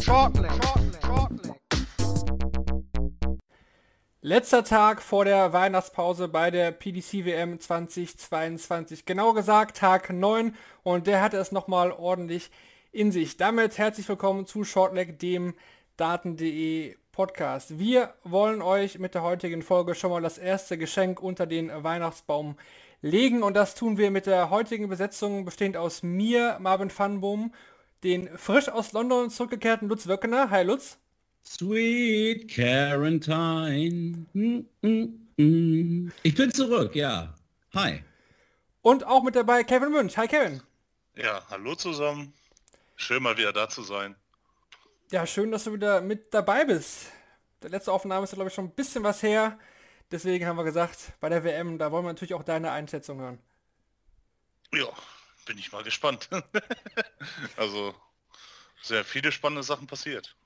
Shortleg, shortleg, shortleg. Letzter Tag vor der Weihnachtspause bei der PDC WM 2022. Genau gesagt Tag 9 und der hatte es nochmal ordentlich in sich. Damit herzlich willkommen zu Shortleg, dem Daten.de Podcast. Wir wollen euch mit der heutigen Folge schon mal das erste Geschenk unter den Weihnachtsbaum legen und das tun wir mit der heutigen Besetzung bestehend aus mir, Marvin Fanboom, den frisch aus London zurückgekehrten Lutz Wöckener. Hi Lutz. Sweet Quarantine. Mm, mm, mm. Ich bin zurück, ja. Hi. Und auch mit dabei Kevin Münch. Hi Kevin. Ja, hallo zusammen. Schön mal wieder da zu sein. Ja, schön, dass du wieder mit dabei bist. Der letzte Aufnahme ist, glaube ich, schon ein bisschen was her. Deswegen haben wir gesagt, bei der WM, da wollen wir natürlich auch deine Einschätzung hören. Ja, bin ich mal gespannt. also, sehr viele spannende Sachen passiert.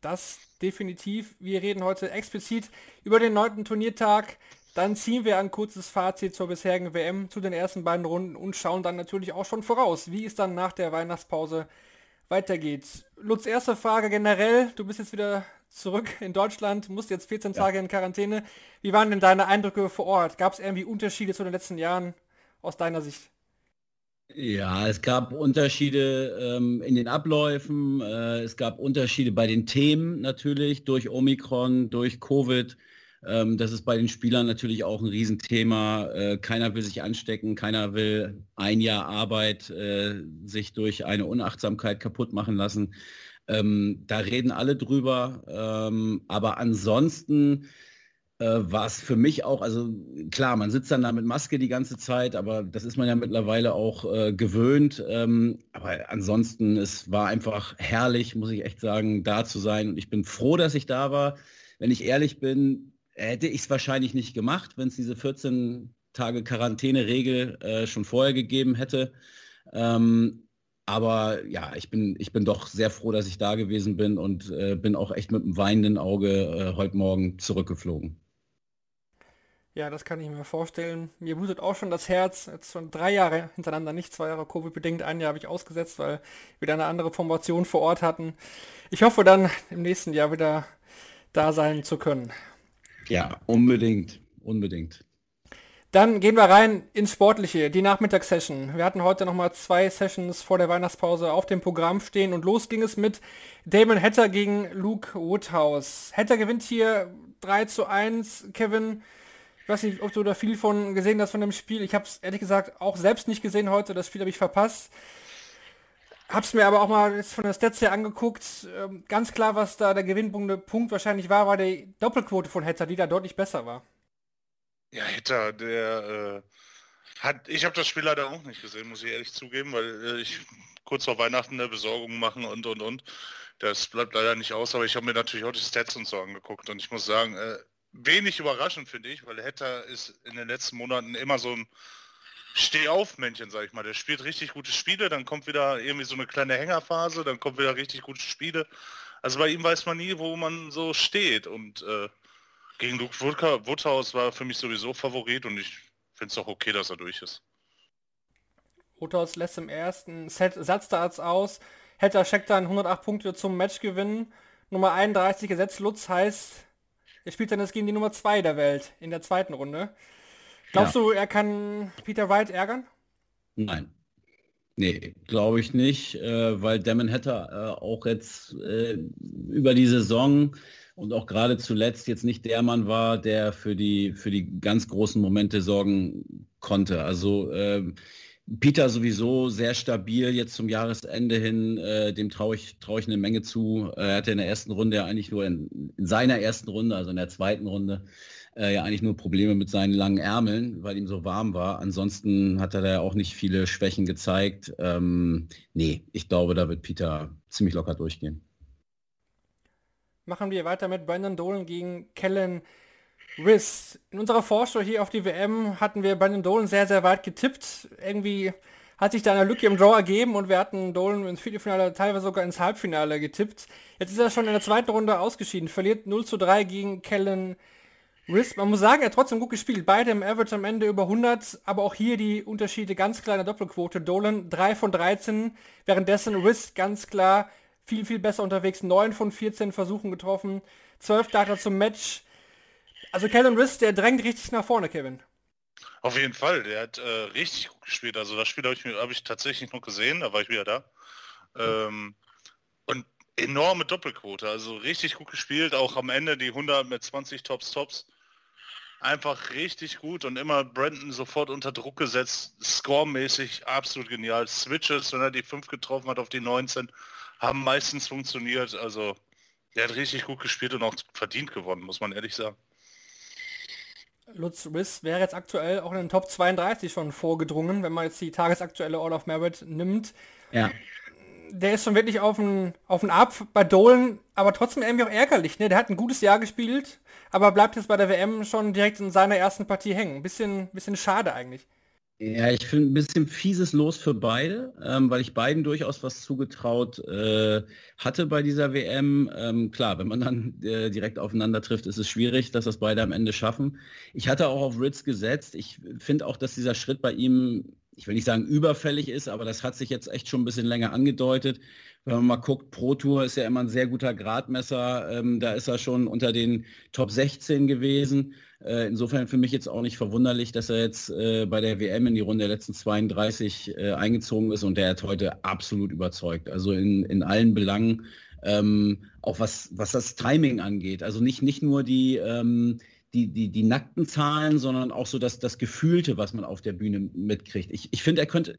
Das definitiv. Wir reden heute explizit über den neunten Turniertag. Dann ziehen wir ein kurzes Fazit zur bisherigen WM, zu den ersten beiden Runden und schauen dann natürlich auch schon voraus, wie es dann nach der Weihnachtspause weitergeht. Lutz, erste Frage generell. Du bist jetzt wieder zurück in Deutschland, musst jetzt 14 Tage in Quarantäne. Wie waren denn deine Eindrücke vor Ort? Gab es irgendwie Unterschiede zu den letzten Jahren aus deiner Sicht? Ja, es gab Unterschiede ähm, in den Abläufen, äh, es gab Unterschiede bei den Themen natürlich, durch Omikron, durch Covid. Ähm, das ist bei den Spielern natürlich auch ein Riesenthema. Äh, keiner will sich anstecken, keiner will ein Jahr Arbeit äh, sich durch eine Unachtsamkeit kaputt machen lassen. Ähm, da reden alle drüber. Ähm, aber ansonsten äh, war es für mich auch, also klar, man sitzt dann da mit Maske die ganze Zeit, aber das ist man ja mittlerweile auch äh, gewöhnt. Ähm, aber ansonsten, es war einfach herrlich, muss ich echt sagen, da zu sein. Und ich bin froh, dass ich da war. Wenn ich ehrlich bin, hätte ich es wahrscheinlich nicht gemacht, wenn es diese 14 Tage Quarantäne-Regel äh, schon vorher gegeben hätte. Ähm, aber ja, ich bin, ich bin doch sehr froh, dass ich da gewesen bin und äh, bin auch echt mit einem weinenden Auge äh, heute Morgen zurückgeflogen. Ja, das kann ich mir vorstellen. Mir blutet auch schon das Herz. Jetzt schon drei Jahre hintereinander, nicht zwei Jahre Covid-bedingt. Ein Jahr habe ich ausgesetzt, weil wir da eine andere Formation vor Ort hatten. Ich hoffe dann im nächsten Jahr wieder da sein zu können. Ja, unbedingt, unbedingt. Dann gehen wir rein ins Sportliche, die Nachmittagssession. Wir hatten heute nochmal zwei Sessions vor der Weihnachtspause auf dem Programm stehen und los ging es mit Damon Hatter gegen Luke Woodhouse. Hatter gewinnt hier 3 zu 1. Kevin, ich weiß nicht, ob du da viel von gesehen hast von dem Spiel. Ich habe es ehrlich gesagt auch selbst nicht gesehen heute. Das Spiel habe ich verpasst. Hab's mir aber auch mal jetzt von der Stats her angeguckt. Ähm, ganz klar, was da der gewinnende Punkt wahrscheinlich war, war die Doppelquote von Hatter, die da deutlich besser war. Ja, Hitter, der äh, hat, ich habe das Spiel leider auch nicht gesehen, muss ich ehrlich zugeben, weil äh, ich kurz vor Weihnachten eine Besorgung machen und und und. Das bleibt leider nicht aus, aber ich habe mir natürlich auch die Stats und so angeguckt und ich muss sagen, äh, wenig überraschend finde ich, weil Hatter ist in den letzten Monaten immer so ein Steh-auf-Männchen, sag ich mal. Der spielt richtig gute Spiele, dann kommt wieder irgendwie so eine kleine Hängerphase, dann kommt wieder richtig gute Spiele. Also bei ihm weiß man nie, wo man so steht. Und äh, gegen Luke Woodhouse war für mich sowieso Favorit und ich finde es auch okay, dass er durch ist. Woodhouse lässt im ersten Set Satzdarts aus. Hatter checkt dann 108 Punkte zum Match gewinnen. Nummer 31 gesetzt Lutz heißt, er spielt dann jetzt gegen die Nummer 2 der Welt in der zweiten Runde. Glaubst Ja. du, er kann Peter Wright ärgern? Nein. Nee, glaube ich nicht, äh, weil Damon Hatter äh, auch jetzt äh, über die Saison und auch gerade zuletzt jetzt nicht der Mann war, der für die, für die ganz großen Momente sorgen konnte. Also ähm, Peter sowieso sehr stabil jetzt zum Jahresende hin, äh, dem traue ich, trau ich eine Menge zu. Er hatte in der ersten Runde eigentlich nur in, in seiner ersten Runde, also in der zweiten Runde, äh, ja eigentlich nur Probleme mit seinen langen Ärmeln, weil ihm so warm war. Ansonsten hat er da auch nicht viele Schwächen gezeigt. Ähm, nee, ich glaube, da wird Peter ziemlich locker durchgehen. Machen wir weiter mit Brandon Dolan gegen Kellen Riss. In unserer Vorschau hier auf die WM hatten wir Brandon Dolan sehr, sehr weit getippt. Irgendwie hat sich da eine Lücke im Draw ergeben und wir hatten Dolan ins Viertelfinale, teilweise sogar ins Halbfinale getippt. Jetzt ist er schon in der zweiten Runde ausgeschieden, verliert 0 zu 3 gegen Kellen Riss, man muss sagen, er hat trotzdem gut gespielt. Beide im Average am Ende über 100, aber auch hier die Unterschiede ganz kleine Doppelquote. Dolan 3 von 13, währenddessen Riss ganz klar viel, viel besser unterwegs. 9 von 14 Versuchen getroffen, 12 Data zum Match. Also Kellen Riss, der drängt richtig nach vorne, Kevin. Auf jeden Fall, der hat äh, richtig gut gespielt. Also das Spiel habe ich, hab ich tatsächlich noch gesehen, da war ich wieder da. Ähm, und enorme Doppelquote, also richtig gut gespielt, auch am Ende die 100 mit 20 Tops, Tops. Einfach richtig gut und immer Brandon sofort unter Druck gesetzt, scoremäßig absolut genial. Switches, wenn er die 5 getroffen hat auf die 19, haben meistens funktioniert. Also der hat richtig gut gespielt und auch verdient gewonnen, muss man ehrlich sagen. Lutz Wiss wäre jetzt aktuell auch in den Top 32 schon vorgedrungen, wenn man jetzt die tagesaktuelle All of Merit nimmt. Ja der ist schon wirklich auf ein, auf Ab bei Dolan, aber trotzdem irgendwie auch ärgerlich. Ne? Der hat ein gutes Jahr gespielt, aber bleibt jetzt bei der WM schon direkt in seiner ersten Partie hängen. Bisschen, bisschen schade eigentlich. Ja, ich finde ein bisschen fieses Los für beide, ähm, weil ich beiden durchaus was zugetraut äh, hatte bei dieser WM. Ähm, klar, wenn man dann äh, direkt aufeinander trifft, ist es schwierig, dass das beide am Ende schaffen. Ich hatte auch auf Ritz gesetzt. Ich finde auch, dass dieser Schritt bei ihm ich will nicht sagen überfällig ist, aber das hat sich jetzt echt schon ein bisschen länger angedeutet. Wenn man mal guckt, Pro Tour ist ja immer ein sehr guter Gradmesser. Ähm, da ist er schon unter den Top 16 gewesen. Äh, insofern für mich jetzt auch nicht verwunderlich, dass er jetzt äh, bei der WM in die Runde der letzten 32 äh, eingezogen ist und der hat heute absolut überzeugt. Also in, in allen Belangen, ähm, auch was, was das Timing angeht. Also nicht, nicht nur die, ähm, die, die, die nackten Zahlen, sondern auch so das, das Gefühlte, was man auf der Bühne mitkriegt. Ich, ich finde, er könnte,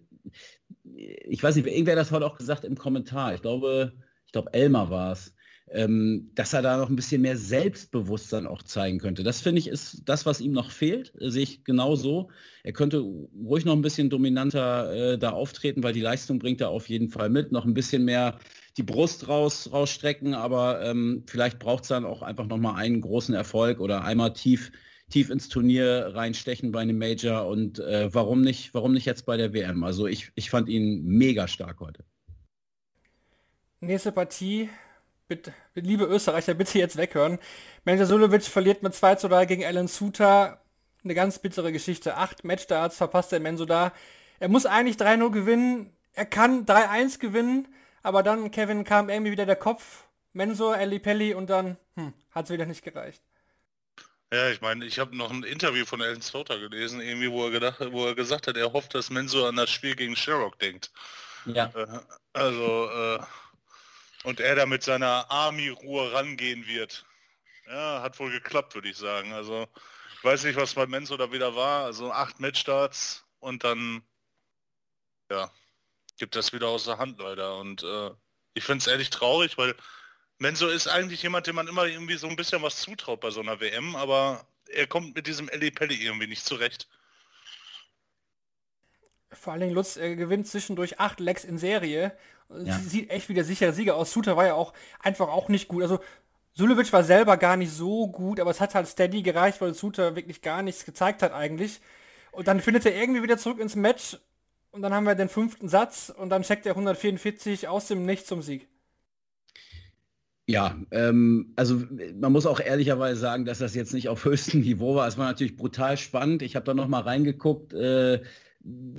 ich weiß nicht, irgendwer das heute auch gesagt im Kommentar, ich glaube, ich glaube, Elmar war es, ähm, dass er da noch ein bisschen mehr Selbstbewusstsein auch zeigen könnte. Das finde ich ist das, was ihm noch fehlt, sehe ich genau so. Er könnte ruhig noch ein bisschen dominanter äh, da auftreten, weil die Leistung bringt er auf jeden Fall mit, noch ein bisschen mehr die Brust raus, rausstrecken, aber ähm, vielleicht braucht es dann auch einfach nochmal einen großen Erfolg oder einmal tief, tief ins Turnier reinstechen bei einem Major und äh, warum nicht, warum nicht jetzt bei der WM? Also ich, ich fand ihn mega stark heute. Nächste Partie, bitte, liebe Österreicher, bitte jetzt weghören. Menja Sulovic verliert mit 2 zu 3 gegen Alan Suter. Eine ganz bittere Geschichte. Acht Matchstarts verpasst der Menso da. Er muss eigentlich 3-0 gewinnen. Er kann 3-1 gewinnen. Aber dann, Kevin, kam irgendwie wieder der Kopf, Mensur, Eli Pelli und dann hm, hat es wieder nicht gereicht. Ja, ich meine, ich habe noch ein Interview von Alan Slaughter gelesen, irgendwie, wo er, gedacht, wo er gesagt hat, er hofft, dass Mensur an das Spiel gegen Sherrock denkt. Ja. Äh, also, äh, und er da mit seiner Army-Ruhe rangehen wird. Ja, hat wohl geklappt, würde ich sagen. Also, ich weiß nicht, was bei Mensur da wieder war. Also acht Matchstarts und dann, ja, gibt das wieder aus der Hand leider. Und äh, ich finde es ehrlich traurig, weil Menzo ist eigentlich jemand, dem man immer irgendwie so ein bisschen was zutraut bei so einer WM, aber er kommt mit diesem Ellie Pelli irgendwie nicht zurecht. Vor allen Dingen Lutz gewinnt zwischendurch acht Lecks in Serie. Ja. Sieht echt wie der sichere Sieger aus. Suter war ja auch einfach auch nicht gut. Also Sulevic war selber gar nicht so gut, aber es hat halt steady gereicht, weil Suter wirklich gar nichts gezeigt hat eigentlich. Und dann findet er irgendwie wieder zurück ins Match und dann haben wir den fünften Satz und dann checkt er 144 aus dem Nichts zum Sieg. Ja, ähm, also man muss auch ehrlicherweise sagen, dass das jetzt nicht auf höchstem Niveau war. Es war natürlich brutal spannend. Ich habe da noch mal reingeguckt. Äh,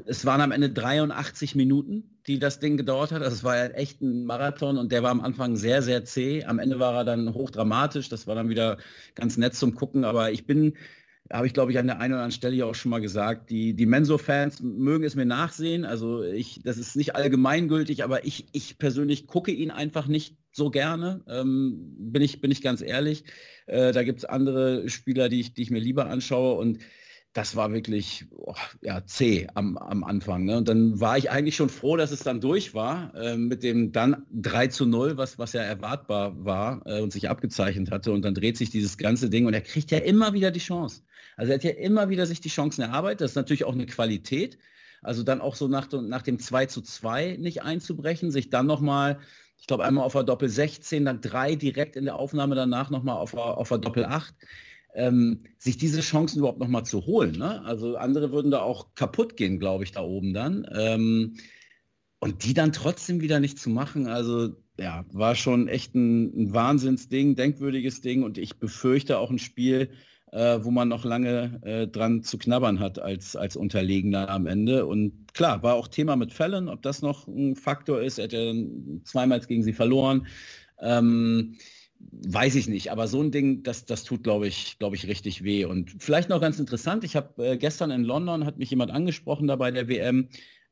es waren am Ende 83 Minuten, die das Ding gedauert hat. Also es war ja echt ein Marathon und der war am Anfang sehr, sehr zäh. Am Ende war er dann hochdramatisch. Das war dann wieder ganz nett zum Gucken. Aber ich bin habe ich, glaube ich, an der einen oder anderen Stelle ja auch schon mal gesagt, die, die Menso-Fans mögen es mir nachsehen. Also ich, das ist nicht allgemeingültig, aber ich, ich persönlich gucke ihn einfach nicht so gerne, ähm, bin, ich, bin ich ganz ehrlich. Äh, da gibt es andere Spieler, die ich, die ich mir lieber anschaue und das war wirklich oh, ja, zäh am, am Anfang. Ne? Und dann war ich eigentlich schon froh, dass es dann durch war äh, mit dem dann 3 zu 0, was, was ja erwartbar war äh, und sich abgezeichnet hatte. Und dann dreht sich dieses ganze Ding und er kriegt ja immer wieder die Chance. Also er hat ja immer wieder sich die Chancen erarbeitet. Das ist natürlich auch eine Qualität. Also dann auch so nach, nach dem 2 zu 2 nicht einzubrechen, sich dann nochmal, ich glaube einmal auf der Doppel 16, dann drei direkt in der Aufnahme danach nochmal auf, auf der Doppel 8 ähm, sich diese Chancen überhaupt noch mal zu holen. Ne? Also andere würden da auch kaputt gehen, glaube ich, da oben dann. Ähm, und die dann trotzdem wieder nicht zu machen, also ja, war schon echt ein, ein Wahnsinnsding, denkwürdiges Ding und ich befürchte auch ein Spiel, äh, wo man noch lange äh, dran zu knabbern hat als, als Unterlegener am Ende. Und klar, war auch Thema mit Fällen, ob das noch ein Faktor ist. Er hat ja zweimal gegen sie verloren. Ähm, weiß ich nicht, aber so ein Ding, das, das tut, glaube ich, glaube ich, richtig weh. Und vielleicht noch ganz interessant, ich habe äh, gestern in London, hat mich jemand angesprochen da bei der WM,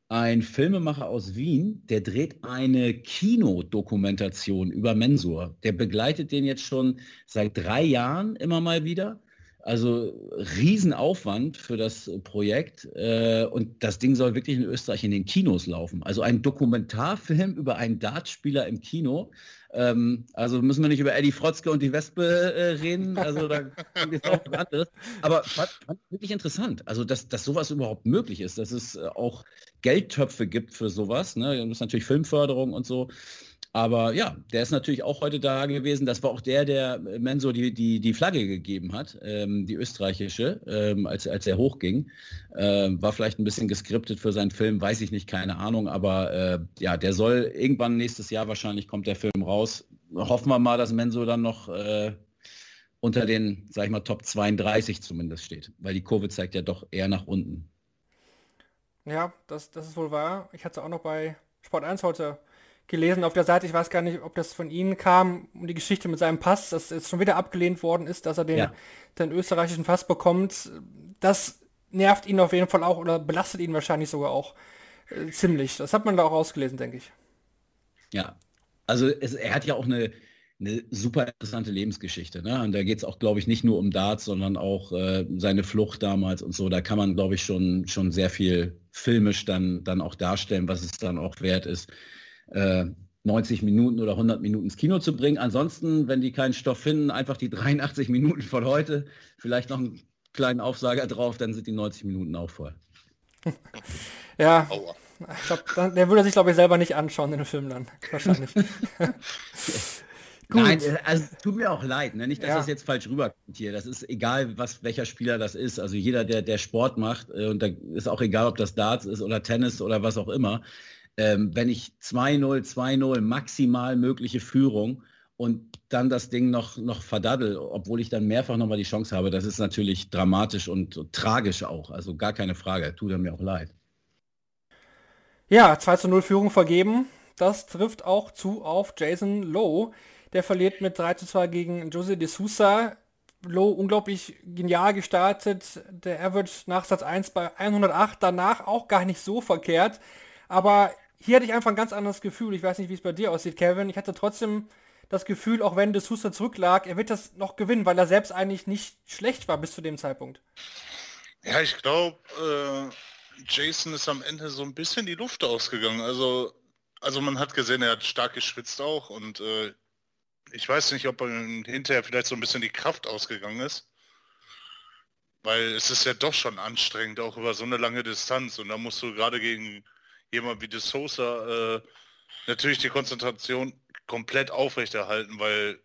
ein Filmemacher aus Wien, der dreht eine Kinodokumentation über Mensur. Der begleitet den jetzt schon seit drei Jahren immer mal wieder. Also Riesenaufwand für das Projekt äh, und das Ding soll wirklich in Österreich in den Kinos laufen. Also ein Dokumentarfilm über einen Dartspieler im Kino. Ähm, also müssen wir nicht über Eddie Frotzke und die Wespe äh, reden, also da ist auch was anderes. Aber fand, fand wirklich interessant, also dass, dass sowas überhaupt möglich ist, dass es äh, auch Geldtöpfe gibt für sowas. Ne? Das ist natürlich Filmförderung und so. Aber ja, der ist natürlich auch heute da gewesen. Das war auch der, der Menso die, die, die Flagge gegeben hat, ähm, die österreichische, ähm, als, als er hochging. Ähm, war vielleicht ein bisschen geskriptet für seinen Film, weiß ich nicht, keine Ahnung. Aber äh, ja, der soll irgendwann nächstes Jahr wahrscheinlich kommt der Film raus. Hoffen wir mal, dass Menso dann noch äh, unter den, sag ich mal, Top 32 zumindest steht. Weil die Kurve zeigt ja doch eher nach unten. Ja, das, das ist wohl wahr. Ich hatte auch noch bei Sport 1 heute gelesen auf der Seite, ich weiß gar nicht, ob das von Ihnen kam, um die Geschichte mit seinem Pass, dass jetzt schon wieder abgelehnt worden ist, dass er den, ja. den österreichischen Pass bekommt. Das nervt ihn auf jeden Fall auch oder belastet ihn wahrscheinlich sogar auch äh, ziemlich. Das hat man da auch ausgelesen, denke ich. Ja, also es, er hat ja auch eine, eine super interessante Lebensgeschichte. Ne? Und da geht es auch, glaube ich, nicht nur um Darts, sondern auch äh, seine Flucht damals und so. Da kann man, glaube ich, schon, schon sehr viel filmisch dann, dann auch darstellen, was es dann auch wert ist. 90 äh, Minuten oder 100 Minuten ins Kino zu bringen. Ansonsten, wenn die keinen Stoff finden, einfach die 83 Minuten von heute, vielleicht noch einen kleinen Aufsager drauf, dann sind die 90 Minuten auch voll. ja, ich glaub, der würde sich, glaube ich, selber nicht anschauen in den Film dann. Wahrscheinlich. Nein, äh, also tut mir auch leid, ne? nicht, dass ja. das jetzt falsch rüberkommt hier. Das ist egal, was welcher Spieler das ist. Also jeder, der der Sport macht, äh, und da ist auch egal, ob das Darts ist oder Tennis oder was auch immer ähm, wenn ich 2-0, 2-0 maximal mögliche Führung und dann das Ding noch, noch verdaddel, obwohl ich dann mehrfach nochmal die Chance habe, das ist natürlich dramatisch und, und tragisch auch. Also gar keine Frage, tut er mir auch leid. Ja, 2 zu 0 Führung vergeben. Das trifft auch zu auf Jason Lowe. Der verliert mit 3 zu 2 gegen Jose de Sousa. Lowe unglaublich genial gestartet. Der Average nach Satz 1 bei 108, danach auch gar nicht so verkehrt. Aber hier hatte ich einfach ein ganz anderes Gefühl. Ich weiß nicht, wie es bei dir aussieht, Kevin. Ich hatte trotzdem das Gefühl, auch wenn De Sousa zurücklag, er wird das noch gewinnen, weil er selbst eigentlich nicht schlecht war bis zu dem Zeitpunkt. Ja, ich glaube, äh, Jason ist am Ende so ein bisschen die Luft ausgegangen. Also, also man hat gesehen, er hat stark geschwitzt auch und äh, ich weiß nicht, ob hinterher vielleicht so ein bisschen die Kraft ausgegangen ist. Weil es ist ja doch schon anstrengend, auch über so eine lange Distanz. Und da musst du gerade gegen jemand wie De Sosa äh, natürlich die Konzentration komplett aufrechterhalten, weil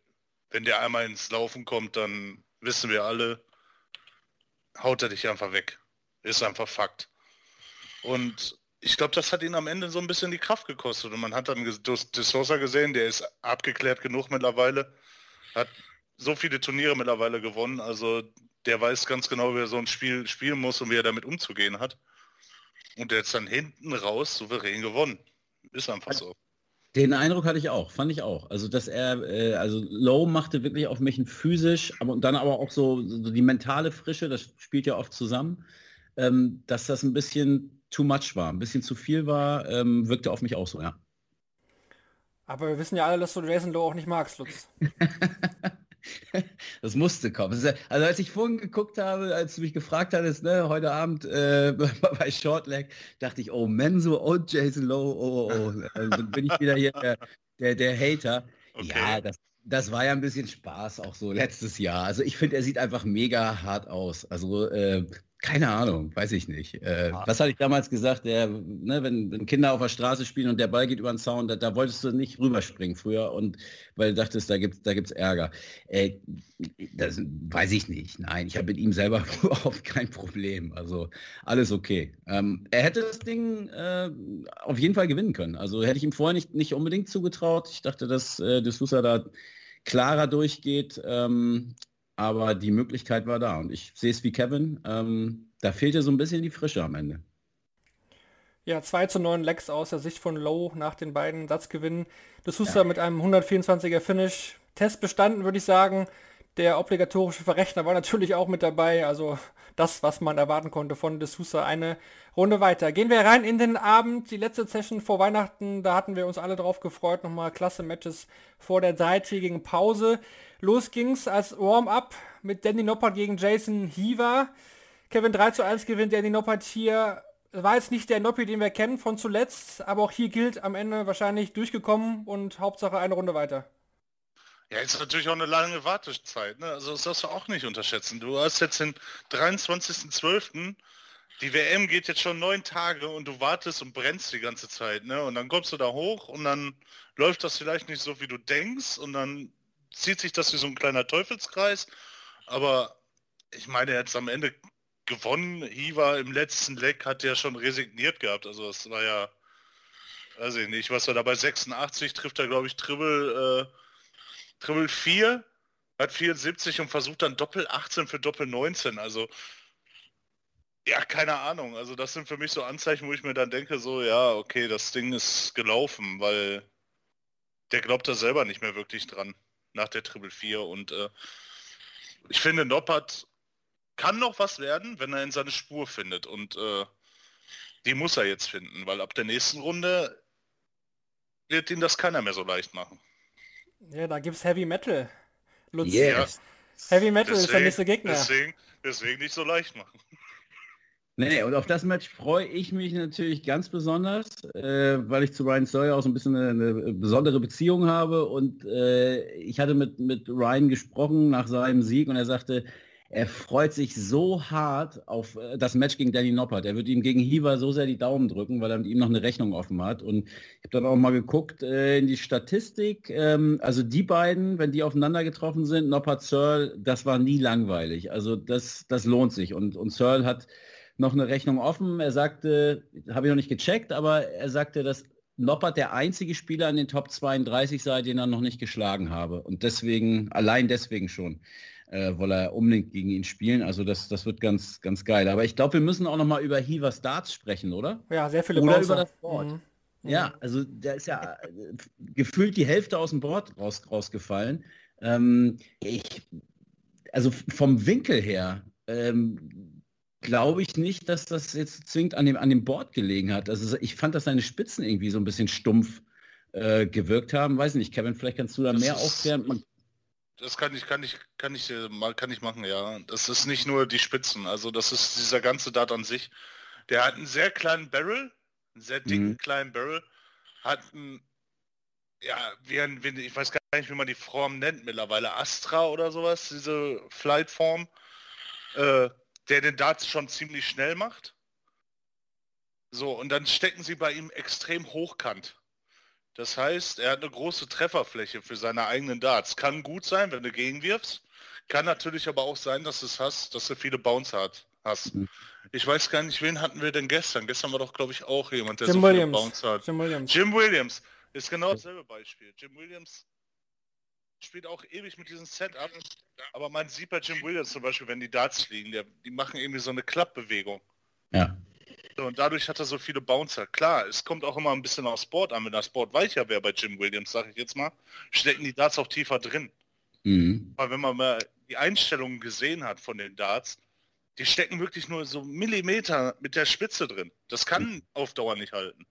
wenn der einmal ins Laufen kommt, dann wissen wir alle, haut er dich einfach weg. Ist einfach Fakt. Und ich glaube, das hat ihn am Ende so ein bisschen die Kraft gekostet. Und man hat dann De Sosa gesehen, der ist abgeklärt genug mittlerweile, hat so viele Turniere mittlerweile gewonnen. Also der weiß ganz genau, wie er so ein Spiel spielen muss und wie er damit umzugehen hat. Und der ist dann hinten raus souverän gewonnen. Ist einfach so. Den Eindruck hatte ich auch, fand ich auch. Also dass er, äh, also Low machte wirklich auf mich ein physisch, aber dann aber auch so, so die mentale Frische, das spielt ja oft zusammen, ähm, dass das ein bisschen too much war, ein bisschen zu viel war, ähm, wirkte auf mich auch so, ja. Aber wir wissen ja alle, dass du Jason Lowe auch nicht magst, Lutz. das musste kommen. Also als ich vorhin geguckt habe, als du mich gefragt hattest, ne, heute Abend äh, bei Shortleg, dachte ich, oh Menso, oh Jason Lowe, oh, oh, oh. Also bin ich wieder hier der, der, der Hater. Okay. Ja, das, das war ja ein bisschen Spaß auch so letztes Jahr. Also ich finde, er sieht einfach mega hart aus. Also äh, keine Ahnung, weiß ich nicht. Äh, ah. Was hatte ich damals gesagt? Der, ne, wenn, wenn, Kinder auf der Straße spielen und der Ball geht über den Zaun, da, da wolltest du nicht rüberspringen früher und weil du dachtest, da gibt es da gibt's Ärger. Äh, das weiß ich nicht. Nein, ich habe mit ihm selber überhaupt kein Problem. Also alles okay. Ähm, er hätte das Ding äh, auf jeden Fall gewinnen können. Also hätte ich ihm vorher nicht, nicht unbedingt zugetraut. Ich dachte, dass äh, D'Souza da klarer durchgeht. Ähm, aber die Möglichkeit war da und ich sehe es wie Kevin. Ähm, da fehlte so ein bisschen die Frische am Ende. Ja, 2 zu 9 Lecks aus der Sicht von Low nach den beiden Satzgewinnen. Das Huster ja. mit einem 124er Finish. Test bestanden, würde ich sagen. Der obligatorische Verrechner war natürlich auch mit dabei. Also das, was man erwarten konnte von D'Souza. Eine Runde weiter. Gehen wir rein in den Abend. Die letzte Session vor Weihnachten. Da hatten wir uns alle drauf gefreut. Nochmal klasse Matches vor der dreitägigen Pause. Los ging's als Warm-up mit Danny Noppert gegen Jason Heaver. Kevin 3 zu 1 gewinnt Danny Noppert hier. War jetzt nicht der Noppi, den wir kennen von zuletzt, aber auch hier gilt am Ende wahrscheinlich durchgekommen und Hauptsache eine Runde weiter. Ja, ist natürlich auch eine lange Wartezeit. Ne? Also das darfst du auch nicht unterschätzen. Du hast jetzt den 23.12. Die WM geht jetzt schon neun Tage und du wartest und brennst die ganze Zeit. Ne? Und dann kommst du da hoch und dann läuft das vielleicht nicht so, wie du denkst. Und dann zieht sich das wie so ein kleiner Teufelskreis. Aber ich meine, jetzt am Ende gewonnen. Hiva im letzten Leck hat ja schon resigniert gehabt. Also das war ja, weiß ich nicht, was er da bei 86 trifft, er glaube ich Triple, äh, Triple 4, hat 74 und versucht dann Doppel 18 für Doppel 19. Also ja, keine Ahnung. Also das sind für mich so Anzeichen, wo ich mir dann denke, so ja, okay, das Ding ist gelaufen, weil der glaubt da selber nicht mehr wirklich dran nach der Triple 4 und äh, ich finde, Noppert kann noch was werden, wenn er in seine Spur findet und äh, die muss er jetzt finden, weil ab der nächsten Runde wird ihm das keiner mehr so leicht machen. Ja, da gibt's Heavy Metal. Lutz. Yes. Heavy Metal deswegen, ist der nächste Gegner. Deswegen, deswegen nicht so leicht machen. Nee, nee, und auf das Match freue ich mich natürlich ganz besonders, äh, weil ich zu Ryan Sawyer auch so ein bisschen eine, eine besondere Beziehung habe. Und äh, ich hatte mit, mit Ryan gesprochen nach seinem Sieg und er sagte, er freut sich so hart auf äh, das Match gegen Danny Noppert. Er wird ihm gegen Hiva so sehr die Daumen drücken, weil er mit ihm noch eine Rechnung offen hat. Und ich habe dann auch mal geguckt äh, in die Statistik. Ähm, also die beiden, wenn die aufeinander getroffen sind, Noppert, Searle, das war nie langweilig. Also das, das lohnt sich. Und, und Searle hat noch eine Rechnung offen. Er sagte, habe ich noch nicht gecheckt, aber er sagte, dass Noppert der einzige Spieler in den Top 32 sei, den er noch nicht geschlagen habe. Und deswegen, allein deswegen schon, äh, wolle er unbedingt gegen ihn spielen. Also das, das wird ganz, ganz geil. Aber ich glaube, wir müssen auch noch mal über Heaver Starts sprechen, oder? Ja, sehr viele Oder Bouncer. über das Board. Mhm. Ja, also da ist ja äh, gefühlt die Hälfte aus dem Board raus, rausgefallen. Ähm, ich, also vom Winkel her, ähm, glaube ich nicht, dass das jetzt zwingend an dem, an dem Board gelegen hat. Also ich fand, dass seine Spitzen irgendwie so ein bisschen stumpf äh, gewirkt haben. Weiß nicht, Kevin, vielleicht kannst du da das mehr aufklären. das kann ich, kann ich, kann ich äh, mal, kann ich machen, ja. Das ist nicht nur die Spitzen, also das ist dieser ganze Dart an sich. Der hat einen sehr kleinen Barrel, einen sehr dicken mhm. kleinen Barrel, hat einen, ja, wie ein, ich weiß gar nicht, wie man die Form nennt mittlerweile, Astra oder sowas, diese Flight-Form. Äh, der den Darts schon ziemlich schnell macht. So, und dann stecken sie bei ihm extrem hochkant. Das heißt, er hat eine große Trefferfläche für seine eigenen Darts. Kann gut sein, wenn du gegenwirfst. Kann natürlich aber auch sein, dass es hast, dass du viele Bounce hat, hast. Mhm. Ich weiß gar nicht, wen hatten wir denn gestern? Gestern war doch, glaube ich, auch jemand, der Jim so Williams. viele Bounce hat. Jim Williams. Jim Williams ist genau dasselbe Beispiel. Jim Williams spielt auch ewig mit diesem Setup, aber man sieht bei Jim Williams zum Beispiel, wenn die Darts fliegen, der, die machen irgendwie so eine Klappbewegung. Ja. Und dadurch hat er so viele Bouncer. Klar, es kommt auch immer ein bisschen auf Sport an. Wenn der Sport weicher wäre bei Jim Williams, sage ich jetzt mal, stecken die Darts auch tiefer drin. Mhm. Aber wenn man mal die Einstellungen gesehen hat von den Darts, die stecken wirklich nur so Millimeter mit der Spitze drin. Das kann mhm. auf Dauer nicht halten.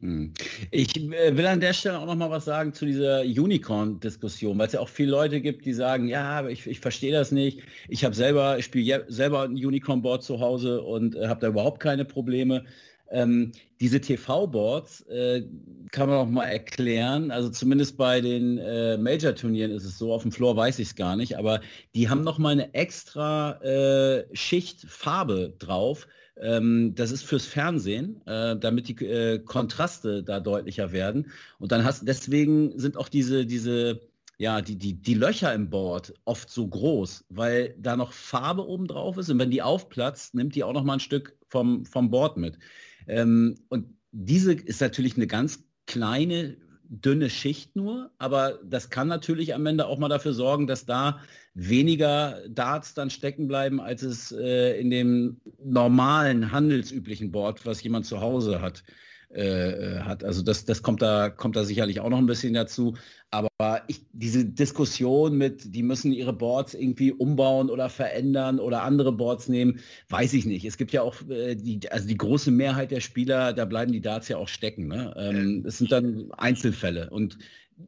Hm. Ich äh, will an der Stelle auch noch mal was sagen zu dieser Unicorn-Diskussion, weil es ja auch viele Leute gibt, die sagen, ja, ich, ich verstehe das nicht. Ich habe selber, ich spiele selber ein Unicorn-Board zu Hause und äh, habe da überhaupt keine Probleme. Ähm, diese TV-Boards äh, kann man auch mal erklären. Also zumindest bei den äh, Major-Turnieren ist es so. Auf dem Floor weiß ich es gar nicht, aber die haben noch mal eine extra äh, Schicht Farbe drauf ähm, das ist fürs Fernsehen, äh, damit die äh, Kontraste da deutlicher werden. Und dann hast deswegen sind auch diese, diese, ja, die, die, die Löcher im Board oft so groß, weil da noch Farbe oben drauf ist und wenn die aufplatzt, nimmt die auch noch mal ein Stück vom, vom Board mit. Ähm, und diese ist natürlich eine ganz kleine dünne Schicht nur, aber das kann natürlich am Ende auch mal dafür sorgen, dass da weniger Darts dann stecken bleiben, als es äh, in dem normalen, handelsüblichen Board, was jemand zu Hause hat, äh, äh, hat. Also das, das kommt, da, kommt da sicherlich auch noch ein bisschen dazu. Aber ich, diese Diskussion mit, die müssen ihre Boards irgendwie umbauen oder verändern oder andere Boards nehmen, weiß ich nicht. Es gibt ja auch äh, die, also die große Mehrheit der Spieler, da bleiben die Darts ja auch stecken. Ne? Ähm, das sind dann Einzelfälle. Und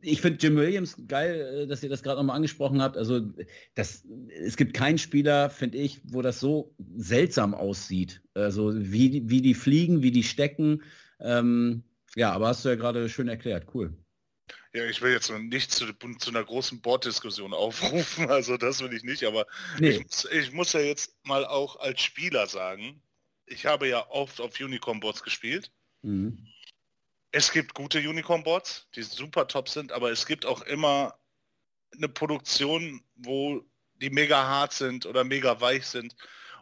ich finde Jim Williams geil, äh, dass ihr das gerade nochmal angesprochen habt. Also das, es gibt keinen Spieler, finde ich, wo das so seltsam aussieht. Also wie, wie die fliegen, wie die stecken. Ähm, ja, aber hast du ja gerade schön erklärt. Cool. Ja, ich will jetzt nicht zu, zu einer großen Borddiskussion aufrufen, also das will ich nicht, aber nee. ich, muss, ich muss ja jetzt mal auch als Spieler sagen, ich habe ja oft auf Unicorn-Boards gespielt. Mhm. Es gibt gute Unicorn-Boards, die super top sind, aber es gibt auch immer eine Produktion, wo die mega hart sind oder mega weich sind.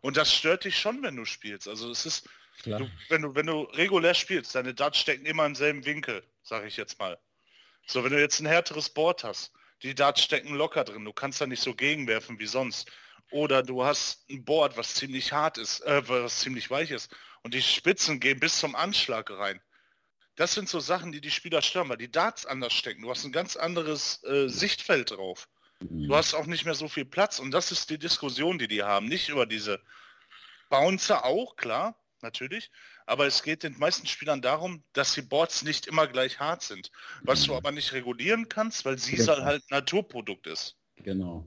Und das stört dich schon, wenn du spielst. Also es ist, du, wenn, du, wenn du regulär spielst, deine Darts stecken immer im selben Winkel, sage ich jetzt mal. So, wenn du jetzt ein härteres Board hast, die Darts stecken locker drin, du kannst da nicht so gegenwerfen wie sonst. Oder du hast ein Board, was ziemlich hart ist, äh, was ziemlich weich ist und die Spitzen gehen bis zum Anschlag rein. Das sind so Sachen, die die Spieler stören, weil die Darts anders stecken. Du hast ein ganz anderes äh, Sichtfeld drauf. Du hast auch nicht mehr so viel Platz und das ist die Diskussion, die die haben. Nicht über diese Bouncer auch, klar, natürlich, aber es geht den meisten Spielern darum, dass die Boards nicht immer gleich hart sind, was du aber nicht regulieren kannst, weil sie genau. halt Naturprodukt ist. Genau.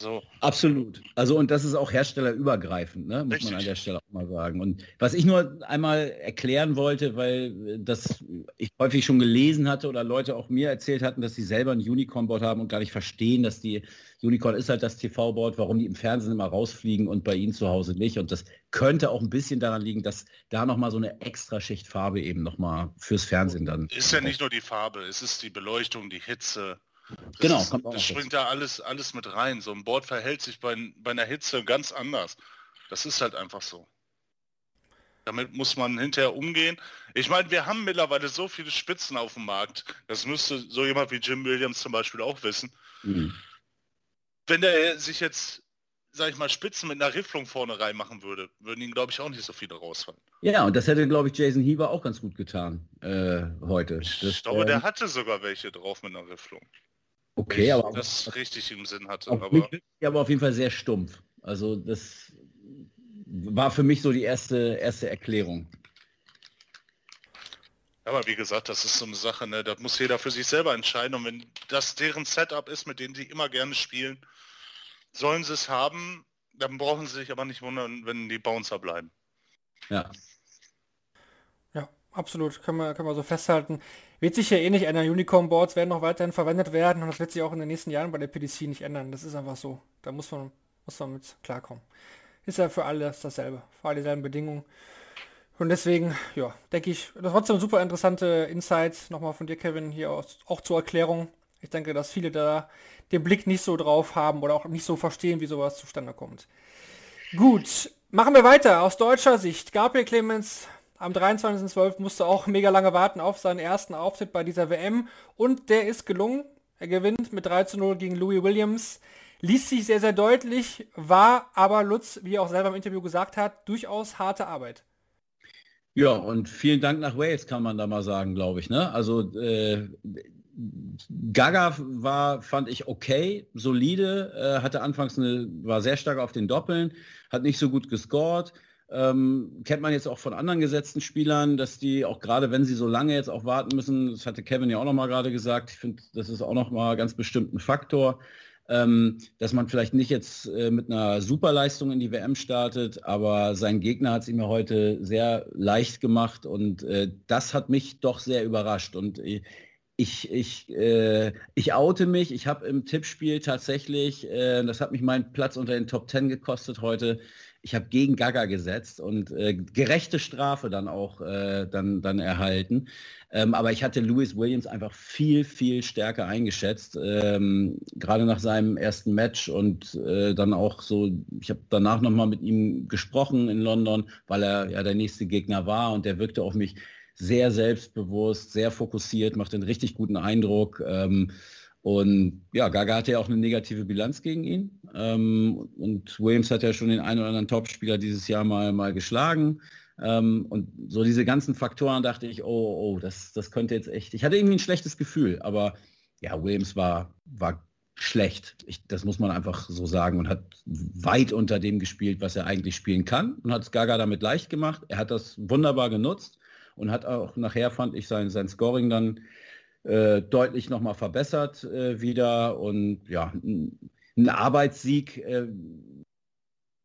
So. Absolut. Also und das ist auch herstellerübergreifend, ne? muss Richtig. man an der Stelle auch mal sagen. Und was ich nur einmal erklären wollte, weil das ich häufig schon gelesen hatte oder Leute auch mir erzählt hatten, dass sie selber ein Unicorn-Board haben und gar nicht verstehen, dass die Unicorn ist halt das TV-Board, warum die im Fernsehen immer rausfliegen und bei ihnen zu Hause nicht. Und das könnte auch ein bisschen daran liegen, dass da nochmal so eine extra Schicht Farbe eben nochmal fürs Fernsehen dann. Ist ja nicht nur die Farbe, es ist die Beleuchtung, die Hitze das genau, ist, das springt da alles, alles mit rein. So ein Board verhält sich bei, bei einer Hitze ganz anders. Das ist halt einfach so. Damit muss man hinterher umgehen. Ich meine, wir haben mittlerweile so viele Spitzen auf dem Markt. Das müsste so jemand wie Jim Williams zum Beispiel auch wissen. Mhm. Wenn der sich jetzt, sag ich mal, Spitzen mit einer Rifflung vorne reinmachen würde, würden ihn, glaube ich, auch nicht so viele rausfallen. Ja, und das hätte, glaube ich, Jason Heaver auch ganz gut getan äh, heute. Das, ich glaube, der ähm, hatte sogar welche drauf mit einer Rifflung. Okay, ich aber das richtig im Sinn hatte. Auf aber, aber auf jeden Fall sehr stumpf. Also das war für mich so die erste erste Erklärung. Aber wie gesagt, das ist so eine Sache, ne? da muss jeder für sich selber entscheiden. Und wenn das deren Setup ist, mit denen sie immer gerne spielen, sollen sie es haben. Dann brauchen sie sich aber nicht wundern, wenn die Bouncer bleiben. Ja. Ja, absolut. Können wir, können wir so festhalten. Wird sich ja eh nicht ändern. Unicorn-Boards werden noch weiterhin verwendet werden und das wird sich auch in den nächsten Jahren bei der PDC nicht ändern. Das ist einfach so. Da muss man, muss man mit klarkommen. Ist ja für alle dasselbe, für alle dieselben Bedingungen. Und deswegen, ja, denke ich, das trotzdem super interessante Insights nochmal von dir, Kevin, hier auch, auch zur Erklärung. Ich denke, dass viele da den Blick nicht so drauf haben oder auch nicht so verstehen, wie sowas zustande kommt. Gut, machen wir weiter. Aus deutscher Sicht, Gabriel Clemens am 23.12. musste auch mega lange warten auf seinen ersten Auftritt bei dieser WM und der ist gelungen. Er gewinnt mit 3 zu 0 gegen Louis Williams. Liest sich sehr, sehr deutlich, war aber Lutz, wie er auch selber im Interview gesagt hat, durchaus harte Arbeit. Ja, und vielen Dank nach Wales, kann man da mal sagen, glaube ich. Ne? Also äh, Gaga war, fand ich okay, solide, äh, hatte anfangs eine, war sehr stark auf den Doppeln, hat nicht so gut gescored. Ähm, kennt man jetzt auch von anderen gesetzten Spielern, dass die auch gerade, wenn sie so lange jetzt auch warten müssen, das hatte Kevin ja auch noch mal gerade gesagt, ich finde, das ist auch noch mal ganz bestimmt ein Faktor, ähm, dass man vielleicht nicht jetzt äh, mit einer Superleistung in die WM startet, aber sein Gegner hat es ihm ja heute sehr leicht gemacht und äh, das hat mich doch sehr überrascht und ich, ich, ich, äh, ich oute mich, ich habe im Tippspiel tatsächlich, äh, das hat mich meinen Platz unter den Top 10 gekostet heute, ich habe gegen Gaga gesetzt und äh, gerechte Strafe dann auch äh, dann, dann erhalten. Ähm, aber ich hatte Lewis Williams einfach viel, viel stärker eingeschätzt, ähm, gerade nach seinem ersten Match und äh, dann auch so, ich habe danach nochmal mit ihm gesprochen in London, weil er ja der nächste Gegner war und der wirkte auf mich sehr selbstbewusst, sehr fokussiert, macht einen richtig guten Eindruck. Ähm, und ja, Gaga hatte ja auch eine negative Bilanz gegen ihn. Ähm, und Williams hat ja schon den einen oder anderen Topspieler dieses Jahr mal, mal geschlagen. Ähm, und so diese ganzen Faktoren dachte ich, oh, oh, das, das könnte jetzt echt. Ich hatte irgendwie ein schlechtes Gefühl, aber ja, Williams war, war schlecht. Ich, das muss man einfach so sagen und hat weit unter dem gespielt, was er eigentlich spielen kann und hat es Gaga damit leicht gemacht. Er hat das wunderbar genutzt und hat auch nachher, fand ich, sein, sein Scoring dann äh, deutlich nochmal verbessert äh, wieder. Und ja, ein Arbeitssieg äh,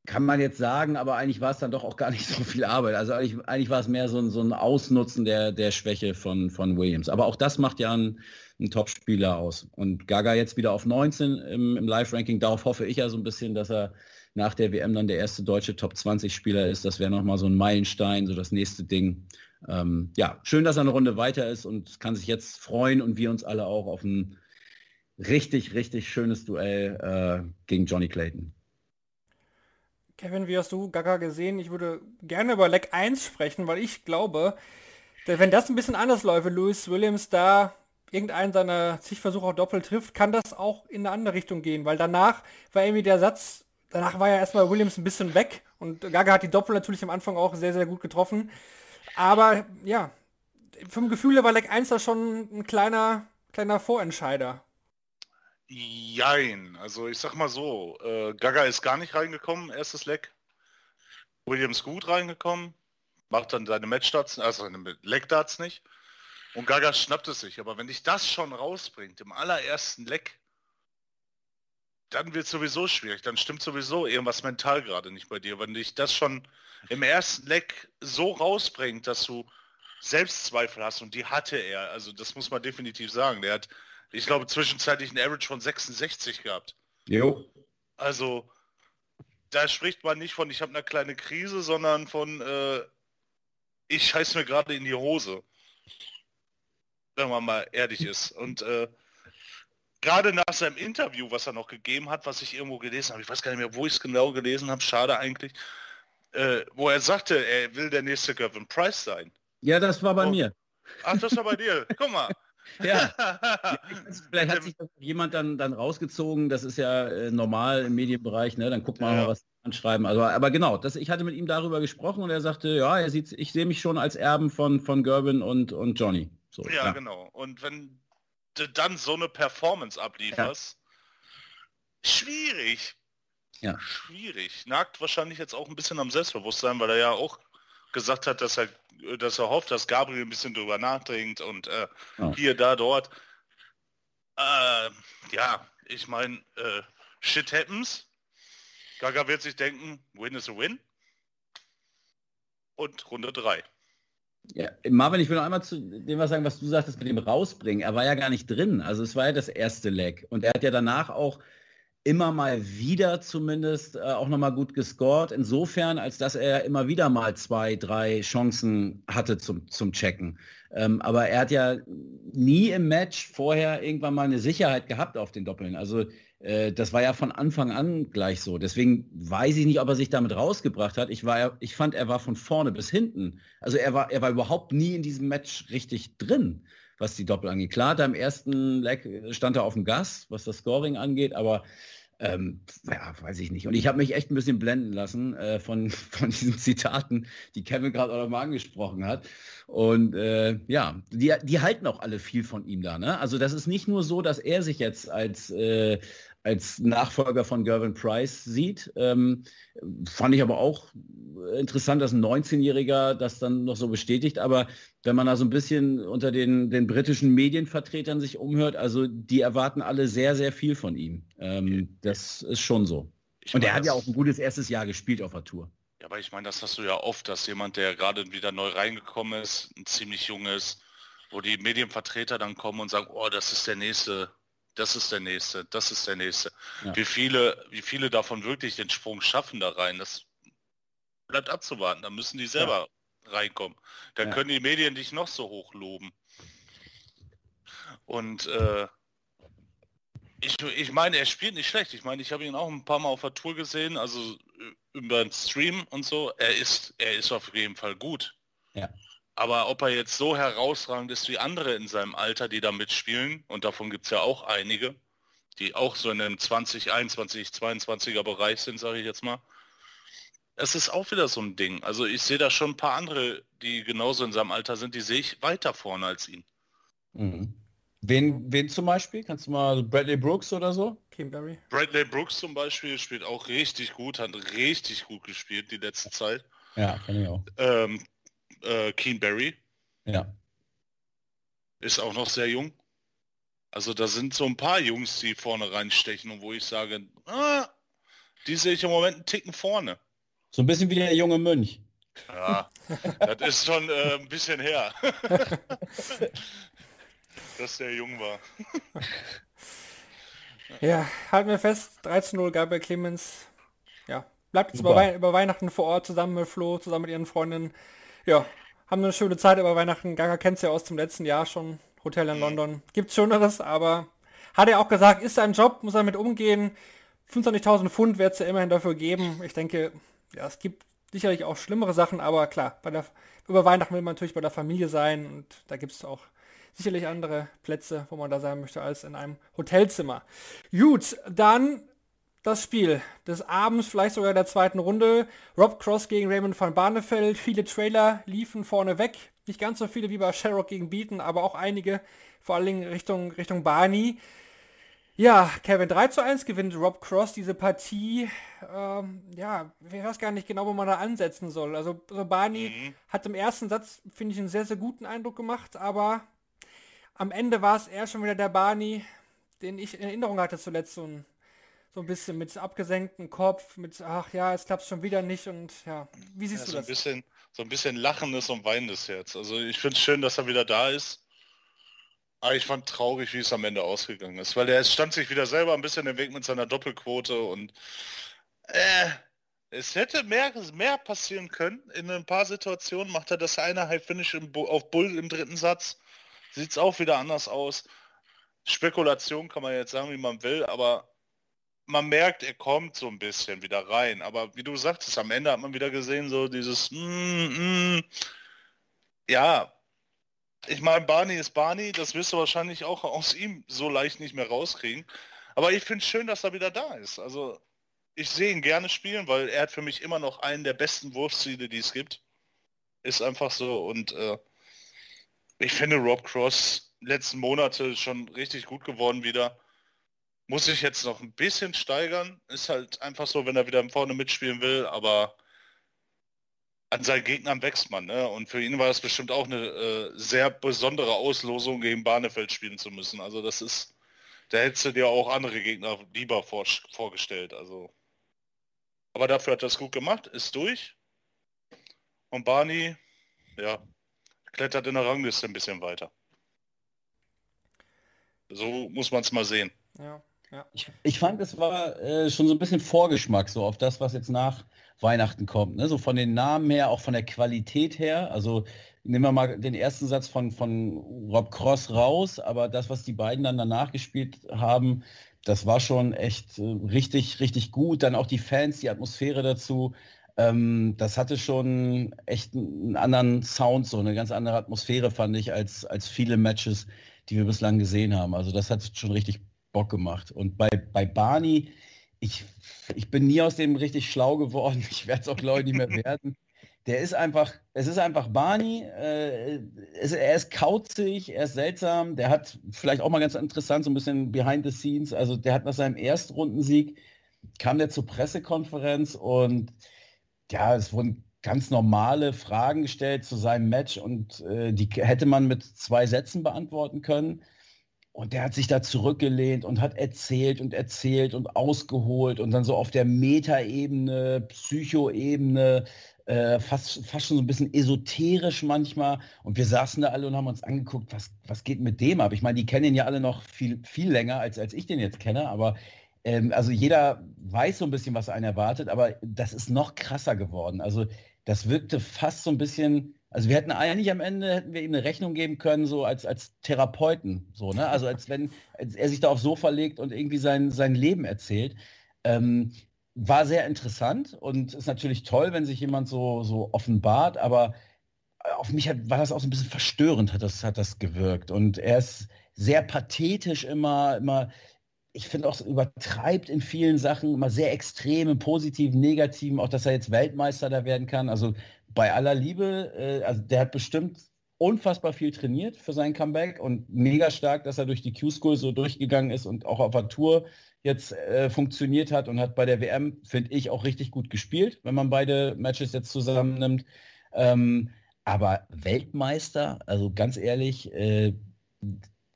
kann man jetzt sagen, aber eigentlich war es dann doch auch gar nicht so viel Arbeit. Also eigentlich, eigentlich war es mehr so ein, so ein Ausnutzen der, der Schwäche von, von Williams. Aber auch das macht ja einen, einen Top-Spieler aus. Und Gaga jetzt wieder auf 19 im, im Live-Ranking. Darauf hoffe ich ja so ein bisschen, dass er nach der WM dann der erste deutsche Top-20-Spieler ist. Das wäre nochmal so ein Meilenstein, so das nächste Ding ähm, ja, schön, dass er eine Runde weiter ist und kann sich jetzt freuen und wir uns alle auch auf ein richtig, richtig schönes Duell äh, gegen Johnny Clayton. Kevin, wie hast du Gaga gesehen? Ich würde gerne über Leck 1 sprechen, weil ich glaube, wenn das ein bisschen anders läuft, Louis Williams da irgendeinen seiner zig Versuche auch doppelt trifft, kann das auch in eine andere Richtung gehen, weil danach war irgendwie der Satz, danach war ja erstmal Williams ein bisschen weg und Gaga hat die Doppel natürlich am Anfang auch sehr, sehr gut getroffen. Aber ja, vom Gefühl war Leck 1 da schon ein kleiner, kleiner Vorentscheider. Jein, also ich sag mal so, äh, Gaga ist gar nicht reingekommen, erstes Leck. Williams gut reingekommen, macht dann seine Matchstarts, also seine Leckdarts nicht. Und Gaga schnappt es sich. Aber wenn dich das schon rausbringt, im allerersten Leck, dann wird es sowieso schwierig. Dann stimmt sowieso irgendwas mental gerade nicht bei dir. Wenn dich das schon im ersten Leck so rausbringt, dass du Selbstzweifel hast und die hatte er. Also das muss man definitiv sagen. Der hat, ich glaube, zwischenzeitlich einen Average von 66 gehabt. Jo. Also da spricht man nicht von, ich habe eine kleine Krise, sondern von, äh, ich scheiß mir gerade in die Hose. Wenn man mal ehrlich ist. Und äh, gerade nach seinem Interview, was er noch gegeben hat, was ich irgendwo gelesen habe, ich weiß gar nicht mehr, wo ich es genau gelesen habe, schade eigentlich, äh, wo er sagte, er will der nächste Gavin Price sein. Ja, das war bei oh. mir. Ach, das war bei dir. Guck mal. ja. ja vielleicht hat sich jemand dann, dann rausgezogen, das ist ja äh, normal im Medienbereich, ne? dann guckt man ja. mal was anschreiben. Also, aber genau, das, ich hatte mit ihm darüber gesprochen und er sagte, ja, er sieht, ich sehe mich schon als Erben von, von Gerben und, und Johnny. So, ja, ja, genau. Und wenn du dann so eine Performance ablieferst, schwierig. Ja. Schwierig. Nagt wahrscheinlich jetzt auch ein bisschen am Selbstbewusstsein, weil er ja auch gesagt hat, dass er, dass er hofft, dass Gabriel ein bisschen drüber nachdenkt und äh, oh. hier, da, dort. Äh, ja, ich meine, äh, shit happens. Gaga wird sich denken, win is a win. Und Runde 3. Ja, Marvin, ich will noch einmal zu dem was sagen, was du sagtest mit dem Rausbringen. Er war ja gar nicht drin. Also es war ja das erste Leck. Und er hat ja danach auch immer mal wieder zumindest äh, auch nochmal gut gescored. Insofern, als dass er immer wieder mal zwei, drei Chancen hatte zum, zum Checken. Ähm, aber er hat ja nie im Match vorher irgendwann mal eine Sicherheit gehabt auf den Doppeln. Also äh, das war ja von Anfang an gleich so. Deswegen weiß ich nicht, ob er sich damit rausgebracht hat. Ich, war, ich fand, er war von vorne bis hinten. Also er war, er war überhaupt nie in diesem Match richtig drin, was die Doppel angeht. Klar, da im ersten Leg stand er auf dem Gas, was das Scoring angeht, aber ähm, ja, weiß ich nicht. Und ich habe mich echt ein bisschen blenden lassen äh, von, von diesen Zitaten, die Kevin gerade auch mal angesprochen hat. Und äh, ja, die, die halten auch alle viel von ihm da. Ne? Also das ist nicht nur so, dass er sich jetzt als, äh, als Nachfolger von Gervin Price sieht. Ähm, fand ich aber auch interessant, dass ein 19-Jähriger das dann noch so bestätigt. Aber wenn man da so ein bisschen unter den, den britischen Medienvertretern sich umhört, also die erwarten alle sehr, sehr viel von ihm. Ähm, das ist schon so. Und er hat ja auch ein gutes erstes Jahr gespielt auf der Tour. Ja, aber ich meine, das hast du ja oft, dass jemand, der gerade wieder neu reingekommen ist, ein ziemlich junges, wo die Medienvertreter dann kommen und sagen, oh, das ist der nächste das ist der nächste, das ist der nächste. Ja. Wie viele, wie viele davon wirklich den Sprung schaffen da rein, das bleibt abzuwarten. Da müssen die selber ja. reinkommen. Dann ja. können die Medien dich noch so hoch loben. Und äh, ich, ich meine, er spielt nicht schlecht. Ich meine, ich habe ihn auch ein paar Mal auf der Tour gesehen, also äh, über den Stream und so. Er ist, er ist auf jeden Fall gut. Ja. Aber ob er jetzt so herausragend ist wie andere in seinem Alter, die da mitspielen, und davon gibt es ja auch einige, die auch so in einem 20, 21, 22er Bereich sind, sage ich jetzt mal. Es ist auch wieder so ein Ding. Also ich sehe da schon ein paar andere, die genauso in seinem Alter sind, die sehe ich weiter vorne als ihn. Mhm. Wen, wen zum Beispiel? Kannst du mal Bradley Brooks oder so? Kimberly. Bradley Brooks zum Beispiel spielt auch richtig gut, hat richtig gut gespielt die letzte Zeit. Ja, kann ich auch. Ähm, äh, Keen Barry. Ja. Ist auch noch sehr jung. Also da sind so ein paar Jungs, die vorne reinstechen und wo ich sage, ah, die sehe ich im Moment einen Ticken vorne. So ein bisschen wie der junge Mönch. Ja, das ist schon äh, ein bisschen her. dass der jung war. ja, halten wir fest, 13-0 Gabriel Clemens. Ja, bleibt jetzt über, Wei über, Weihnachten vor Ort zusammen mit Flo, zusammen mit ihren Freundinnen. Ja, haben eine schöne Zeit über Weihnachten. Gaga kennt ja aus dem letzten Jahr schon. Hotel in London. Gibt's Schöneres, aber hat er auch gesagt, ist sein Job, muss er damit umgehen. 25.000 Pfund wird es ja immerhin dafür geben. Ich denke, ja, es gibt sicherlich auch schlimmere Sachen, aber klar, der, über Weihnachten will man natürlich bei der Familie sein und da gibt es auch sicherlich andere Plätze, wo man da sein möchte, als in einem Hotelzimmer. Gut, dann das Spiel des Abends, vielleicht sogar der zweiten Runde. Rob Cross gegen Raymond van Barneveld. Viele Trailer liefen vorne weg. Nicht ganz so viele wie bei Sherrock gegen Beaton, aber auch einige, vor allen Dingen Richtung, Richtung Barney. Ja, Kevin 3 zu 1 gewinnt Rob Cross diese Partie. Ähm, ja, ich weiß gar nicht genau, wo man da ansetzen soll. Also, also Barney mhm. hat im ersten Satz, finde ich, einen sehr, sehr guten Eindruck gemacht, aber am Ende war es eher schon wieder der Barney, den ich in Erinnerung hatte zuletzt, so ein so ein bisschen mit abgesenktem Kopf, mit ach ja, es klappt schon wieder nicht und ja, wie siehst ja, du so das? Ein bisschen, so ein bisschen lachendes und weinendes Herz. Also ich finde es schön, dass er wieder da ist. Aber ich fand traurig, wie es am Ende ausgegangen ist, weil er stand sich wieder selber ein bisschen im Weg mit seiner Doppelquote und äh, es hätte mehr, mehr passieren können. In ein paar Situationen macht er das eine High Finish auf Bull im dritten Satz. Sieht es auch wieder anders aus. Spekulation kann man jetzt sagen, wie man will, aber man merkt, er kommt so ein bisschen wieder rein. Aber wie du sagtest, am Ende hat man wieder gesehen, so dieses, mm, mm, ja, ich meine, Barney ist Barney, das wirst du wahrscheinlich auch aus ihm so leicht nicht mehr rauskriegen. Aber ich finde es schön, dass er wieder da ist. Also ich sehe ihn gerne spielen, weil er hat für mich immer noch einen der besten Wurfziele, die es gibt. Ist einfach so. Und äh, ich finde Rob Cross letzten Monate schon richtig gut geworden wieder. Muss ich jetzt noch ein bisschen steigern. Ist halt einfach so, wenn er wieder vorne mitspielen will, aber an seinen Gegnern wächst man. Ne? Und für ihn war es bestimmt auch eine äh, sehr besondere Auslosung, gegen Barnefeld spielen zu müssen. Also das ist, da hättest du dir auch andere Gegner lieber vor, vorgestellt. Also. Aber dafür hat er es gut gemacht, ist durch. Und Barney, ja, klettert in der Rangliste ein bisschen weiter. So muss man es mal sehen. Ja. Ich, ich, fand, es war äh, schon so ein bisschen Vorgeschmack so auf das, was jetzt nach Weihnachten kommt. Ne? So von den Namen her, auch von der Qualität her. Also nehmen wir mal den ersten Satz von, von Rob Cross raus, aber das, was die beiden dann danach gespielt haben, das war schon echt äh, richtig, richtig gut. Dann auch die Fans, die Atmosphäre dazu. Ähm, das hatte schon echt einen anderen Sound, so eine ganz andere Atmosphäre, fand ich, als, als viele Matches, die wir bislang gesehen haben. Also das hat schon richtig Bock gemacht. Und bei, bei Barney, ich, ich bin nie aus dem richtig schlau geworden. Ich werde es auch, glaube ich, nicht mehr werden. Der ist einfach, es ist einfach Barney. Äh, es, er ist kauzig, er ist seltsam. Der hat vielleicht auch mal ganz interessant, so ein bisschen behind the scenes. Also der hat nach seinem Erstrundensieg, kam der zur Pressekonferenz und ja, es wurden ganz normale Fragen gestellt zu seinem Match und äh, die hätte man mit zwei Sätzen beantworten können. Und der hat sich da zurückgelehnt und hat erzählt und erzählt und ausgeholt und dann so auf der Metaebene, Psychoebene, äh, fast, fast schon so ein bisschen esoterisch manchmal. Und wir saßen da alle und haben uns angeguckt, was, was geht mit dem ab? Ich meine, die kennen ihn ja alle noch viel, viel länger, als, als ich den jetzt kenne, aber ähm, also jeder weiß so ein bisschen, was einen erwartet, aber das ist noch krasser geworden. Also das wirkte fast so ein bisschen also wir hätten eigentlich am Ende, hätten wir ihm eine Rechnung geben können, so als, als Therapeuten, so, ne? Also als wenn als er sich da aufs Sofa legt und irgendwie sein, sein Leben erzählt. Ähm, war sehr interessant und ist natürlich toll, wenn sich jemand so, so offenbart, aber auf mich hat, war das auch so ein bisschen verstörend, hat das, hat das gewirkt. Und er ist sehr pathetisch immer, immer, ich finde auch übertreibt in vielen Sachen, immer sehr extrem, im positiven, negativen, auch dass er jetzt Weltmeister da werden kann. Also bei aller Liebe, äh, also der hat bestimmt unfassbar viel trainiert für sein Comeback und mega stark, dass er durch die Q-School so durchgegangen ist und auch auf der Tour jetzt äh, funktioniert hat und hat bei der WM, finde ich, auch richtig gut gespielt, wenn man beide Matches jetzt zusammennimmt. Ähm, aber Weltmeister, also ganz ehrlich, äh,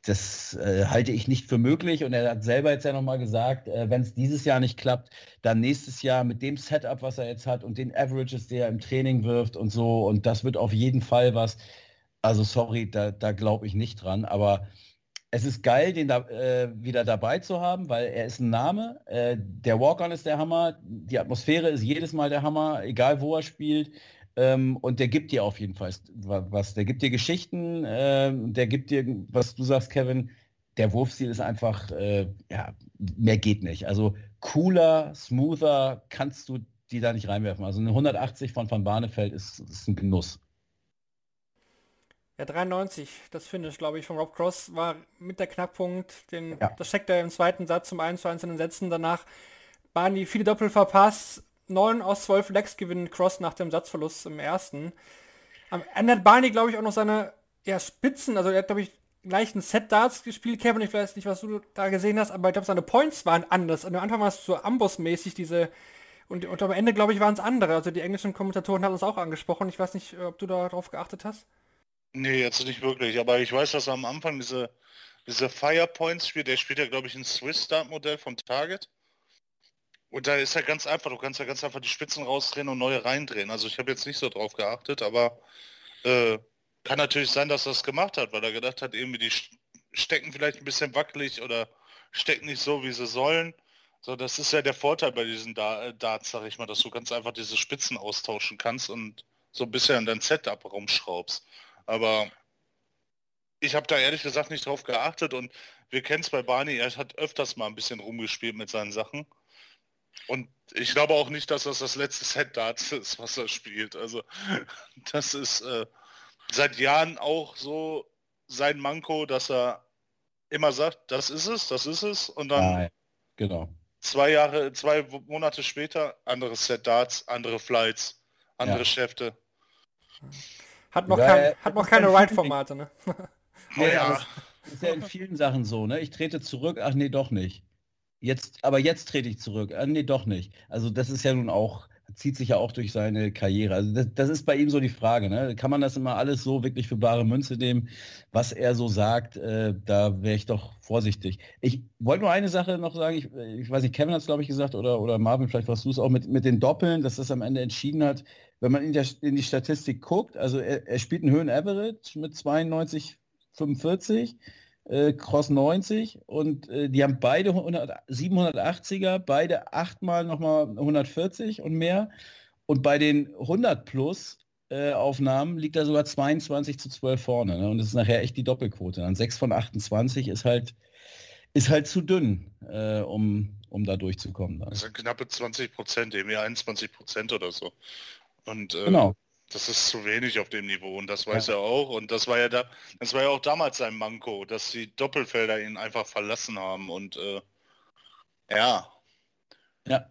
das äh, halte ich nicht für möglich. Und er hat selber jetzt ja nochmal gesagt, äh, wenn es dieses Jahr nicht klappt, dann nächstes Jahr mit dem Setup, was er jetzt hat und den Averages, die er im Training wirft und so. Und das wird auf jeden Fall was. Also sorry, da, da glaube ich nicht dran. Aber es ist geil, den da äh, wieder dabei zu haben, weil er ist ein Name. Äh, der Walk-On ist der Hammer. Die Atmosphäre ist jedes Mal der Hammer, egal wo er spielt. Ähm, und der gibt dir auf jeden Fall was. Der gibt dir Geschichten, äh, der gibt dir, was du sagst, Kevin, der Wurfstil ist einfach, äh, ja, mehr geht nicht. Also cooler, smoother kannst du die da nicht reinwerfen. Also eine 180 von Van Barneveld ist, ist ein Genuss. Ja, 93, das Finish, glaube ich, von Rob Cross war mit der Knackpunkt. Den, ja. Das steckt er im zweiten Satz zum 1 zu 1 in den Sätzen. Danach waren die viele Doppel verpasst. 9 aus 12 Lecks gewinnen Cross nach dem Satzverlust im ersten. Am Ende hat Barney, glaube ich, auch noch seine ja, Spitzen, also er hat, glaube ich, gleich ein Set Darts gespielt, Kevin, ich weiß nicht, was du da gesehen hast, aber ich glaube, seine Points waren anders. Am Anfang war es so Amboss-mäßig, diese, und, und am Ende, glaube ich, waren es andere. Also die englischen Kommentatoren haben es auch angesprochen. Ich weiß nicht, ob du darauf geachtet hast. Nee, jetzt nicht wirklich, aber ich weiß, dass er am Anfang diese, diese Fire Points spielt. Der spielt ja, glaube ich, ein Swiss Start Modell vom Target. Und da ist ja ganz einfach, du kannst ja ganz einfach die Spitzen rausdrehen und neue reindrehen. Also ich habe jetzt nicht so drauf geachtet, aber äh, kann natürlich sein, dass er das gemacht hat, weil er gedacht hat, irgendwie die stecken vielleicht ein bisschen wackelig oder stecken nicht so, wie sie sollen. So, das ist ja der Vorteil bei diesen da Darts, sag ich mal, dass du ganz einfach diese Spitzen austauschen kannst und so ein bisschen dein Setup rumschraubst. Aber ich habe da ehrlich gesagt nicht drauf geachtet und wir kennen es bei Barney, er hat öfters mal ein bisschen rumgespielt mit seinen Sachen. Und ich glaube auch nicht, dass das das letzte Set Darts ist, was er spielt. Also das ist äh, seit Jahren auch so sein Manko, dass er immer sagt, das ist es, das ist es. Und dann Nein, genau. zwei Jahre, zwei Monate später, anderes Set Darts, andere Flights, andere ja. Schäfte. Hat noch, kein, hat noch keine Ride-Formate, ne? oh, ja. Das ist ja in vielen Sachen so, ne? Ich trete zurück, ach nee, doch nicht. Jetzt, aber jetzt trete ich zurück. Äh, nee, doch nicht. Also das ist ja nun auch, zieht sich ja auch durch seine Karriere. Also das, das ist bei ihm so die Frage. Ne? Kann man das immer alles so wirklich für bare Münze nehmen, was er so sagt? Äh, da wäre ich doch vorsichtig. Ich wollte nur eine Sache noch sagen. Ich, ich weiß nicht, Kevin hat es, glaube ich, gesagt, oder, oder Marvin, vielleicht warst du es auch mit, mit den Doppeln, dass das am Ende entschieden hat. Wenn man in, der, in die Statistik guckt, also er, er spielt einen Höhen-Average mit 92, 45 äh, Cross 90 und äh, die haben beide 100, 780er, beide achtmal nochmal 140 und mehr. Und bei den 100 plus äh, Aufnahmen liegt er sogar 22 zu 12 vorne. Ne? Und das ist nachher echt die Doppelquote. Dann 6 von 28 ist halt, ist halt zu dünn, äh, um, um da durchzukommen. Dann. Das sind knappe 20 Prozent, eben 21 Prozent oder so. Und äh, genau. Das ist zu wenig auf dem Niveau und das weiß ja. er auch. Und das war ja da, das war ja auch damals sein Manko, dass die Doppelfelder ihn einfach verlassen haben und äh, ja. Ja.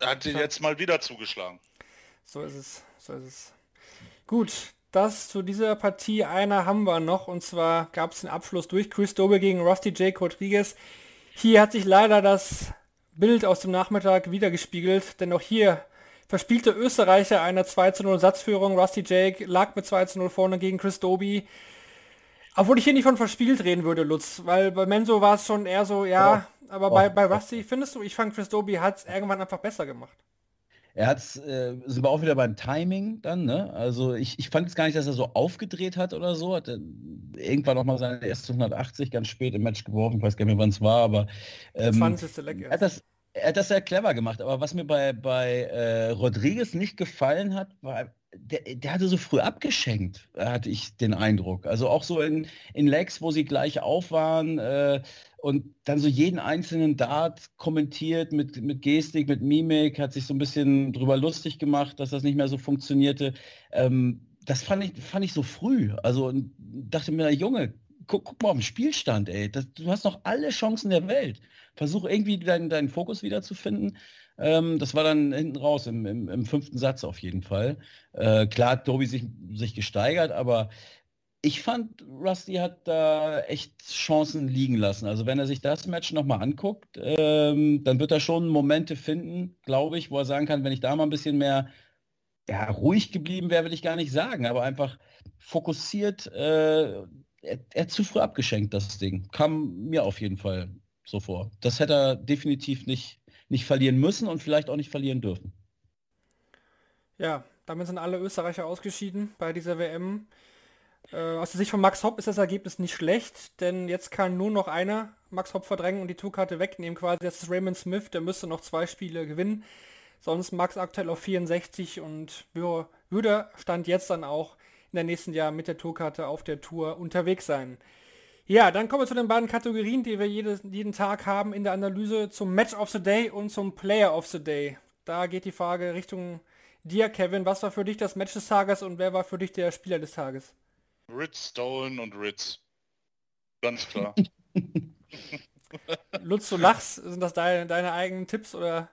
Er hat sie jetzt mal wieder zugeschlagen. So ist es, so ist es. Gut, das zu dieser Partie. Einer haben wir noch und zwar gab es den Abschluss durch Chris Dobe gegen Rusty J. Rodriguez. Hier hat sich leider das Bild aus dem Nachmittag wiedergespiegelt, denn auch hier verspielte Österreicher eine 2 zu 0 Satzführung. Rusty Jake lag mit 2 zu 0 vorne gegen Chris Doby. Obwohl ich hier nicht von verspielt reden würde, Lutz, weil bei Menso war es schon eher so, ja, oh. aber oh. bei, bei Rusty, findest du, ich fand Chris Doby hat es irgendwann einfach besser gemacht. Er hat äh, sind wir auch wieder beim Timing dann, ne? Also ich, ich fand es gar nicht, dass er so aufgedreht hat oder so. Hat irgendwann noch mal seine erste 180 ganz spät im Match geworfen, ich weiß gar nicht mehr, wann es war, aber ähm, 20. Leck hat das, er hat das sehr clever gemacht, aber was mir bei, bei äh, Rodriguez nicht gefallen hat, war, der, der hatte so früh abgeschenkt, hatte ich den Eindruck. Also auch so in, in Legs, wo sie gleich auf waren äh, und dann so jeden einzelnen Dart kommentiert mit, mit Gestik, mit Mimik, hat sich so ein bisschen drüber lustig gemacht, dass das nicht mehr so funktionierte. Ähm, das fand ich, fand ich so früh. Also dachte mir, Junge, guck, guck mal auf den Spielstand, ey. Das, du hast noch alle Chancen der Welt. Versuch irgendwie deinen, deinen Fokus wiederzufinden. Ähm, das war dann hinten raus im, im, im fünften Satz auf jeden Fall. Äh, klar hat Tobi sich, sich gesteigert, aber ich fand, Rusty hat da echt Chancen liegen lassen. Also wenn er sich das Match nochmal anguckt, ähm, dann wird er schon Momente finden, glaube ich, wo er sagen kann, wenn ich da mal ein bisschen mehr ja, ruhig geblieben wäre, will ich gar nicht sagen, aber einfach fokussiert, äh, er, er hat zu früh abgeschenkt, das Ding. Kam mir auf jeden Fall so vor. Das hätte er definitiv nicht, nicht verlieren müssen und vielleicht auch nicht verlieren dürfen. Ja, damit sind alle Österreicher ausgeschieden bei dieser WM. Äh, aus der Sicht von Max Hopp ist das Ergebnis nicht schlecht, denn jetzt kann nur noch einer Max Hopp verdrängen und die Tourkarte wegnehmen quasi. Das ist Raymond Smith, der müsste noch zwei Spiele gewinnen. Sonst Max aktuell auf 64 und würde Stand jetzt dann auch in der nächsten Jahr mit der Tourkarte auf der Tour unterwegs sein. Ja, dann kommen wir zu den beiden Kategorien, die wir jedes, jeden Tag haben in der Analyse zum Match of the Day und zum Player of the Day. Da geht die Frage Richtung dir, Kevin. Was war für dich das Match des Tages und wer war für dich der Spieler des Tages? Ritz, Stone und Ritz. Ganz klar. Lutz, du lachst. Sind das deine, deine eigenen Tipps oder?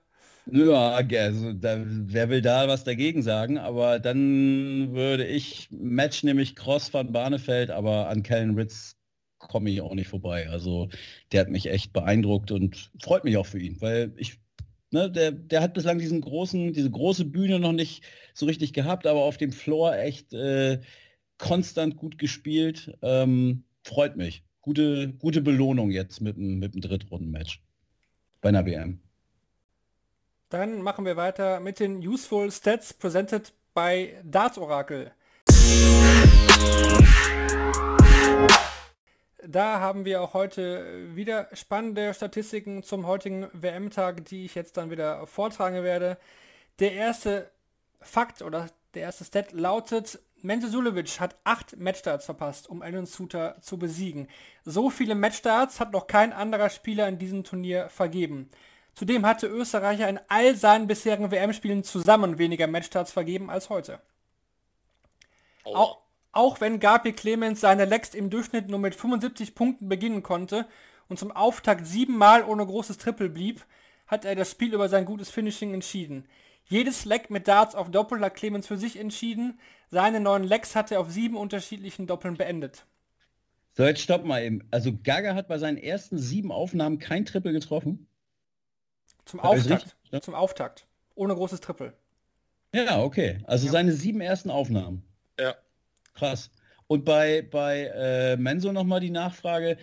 Ja, also da, wer will da was dagegen sagen, aber dann würde ich Match nämlich Cross von Barnefeld, aber an Kellen Ritz komme ich auch nicht vorbei. Also der hat mich echt beeindruckt und freut mich auch für ihn, weil ich, ne, der, der hat bislang diesen großen, diese große Bühne noch nicht so richtig gehabt, aber auf dem Floor echt äh, konstant gut gespielt. Ähm, freut mich. Gute, gute Belohnung jetzt mit, mit dem Drittrunden-Match bei einer WM. Dann machen wir weiter mit den Useful Stats presented bei Darts Oracle. Da haben wir auch heute wieder spannende Statistiken zum heutigen WM-Tag, die ich jetzt dann wieder vortragen werde. Der erste Fakt oder der erste Stat lautet, Mente Sulevic hat acht Matchstarts verpasst, um Alan Suter zu besiegen. So viele Matchstarts hat noch kein anderer Spieler in diesem Turnier vergeben. Zudem hatte Österreicher in all seinen bisherigen WM-Spielen zusammen weniger Matchstarts vergeben als heute. Oh. Auch, auch wenn Gabi Clemens seine Lex im Durchschnitt nur mit 75 Punkten beginnen konnte und zum Auftakt siebenmal ohne großes Triple blieb, hat er das Spiel über sein gutes Finishing entschieden. Jedes Leck mit Darts auf Doppel hat Clemens für sich entschieden. Seine neuen Lecks hat er auf sieben unterschiedlichen Doppeln beendet. So, jetzt stopp mal eben. Also Gaga hat bei seinen ersten sieben Aufnahmen kein Triple getroffen? Zum Auftakt. Ja? Zum Auftakt. Ohne großes Triple. Ja, okay. Also ja. seine sieben ersten Aufnahmen. Ja. Krass. Und bei, bei äh, Menso nochmal die Nachfrage.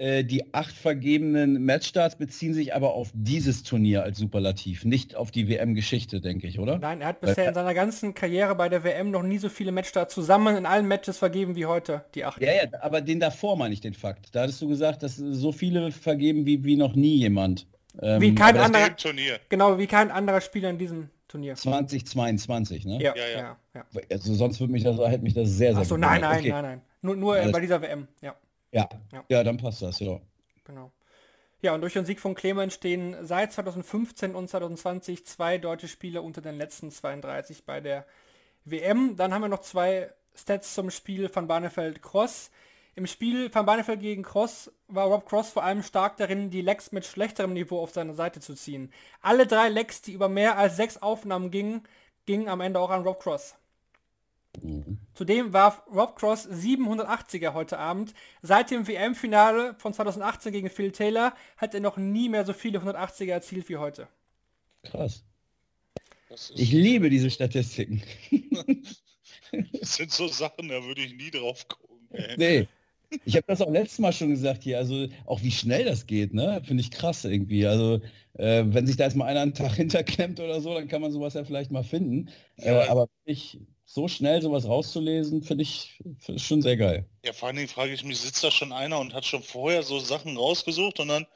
Äh, die acht vergebenen Matchstarts beziehen sich aber auf dieses Turnier als Superlativ, nicht auf die WM-Geschichte, denke ich, oder? Nein, er hat bisher Weil, in seiner ganzen Karriere bei der WM noch nie so viele Matchstarts zusammen in allen Matches vergeben wie heute, die acht. Ja, ja, aber den davor meine ich den Fakt. Da hattest du gesagt, dass so viele vergeben wie, wie noch nie jemand. Ähm, wie kein anderer Turnier. Genau, wie kein anderer Spieler in diesem Turnier. 2022, ne? Ja, ja, ja. ja. Also sonst würde mich das, hätte mich das sehr, sehr Achso, nein, nein, okay. nein, nein. Nur, nur Alles bei dieser WM, ja. ja. Ja. Ja, dann passt das, ja. Genau. Ja, und durch den Sieg von Clemens stehen seit 2015 und 2020 zwei deutsche Spieler unter den letzten 32 bei der WM. Dann haben wir noch zwei Stats zum Spiel von Barnefeld Cross. Im Spiel von Beinefeld gegen Cross war Rob Cross vor allem stark darin, die Legs mit schlechterem Niveau auf seine Seite zu ziehen. Alle drei Legs, die über mehr als sechs Aufnahmen gingen, gingen am Ende auch an Rob Cross. Mhm. Zudem warf Rob Cross 780er heute Abend. Seit dem WM-Finale von 2018 gegen Phil Taylor hat er noch nie mehr so viele 180er erzielt wie heute. Krass. Ich liebe diese Statistiken. das sind so Sachen, da würde ich nie drauf gucken. Ey. Nee. Ich habe das auch letztes Mal schon gesagt hier, also auch wie schnell das geht, ne? Finde ich krass irgendwie. Also äh, wenn sich da jetzt mal einer einen Tag hinterklemmt oder so, dann kann man sowas ja vielleicht mal finden. Äh, ja. Äh, aber ich, so schnell sowas rauszulesen, finde ich, find schon sehr geil. Ja, vor allen Dingen frage ich mich, sitzt da schon einer und hat schon vorher so Sachen rausgesucht und dann,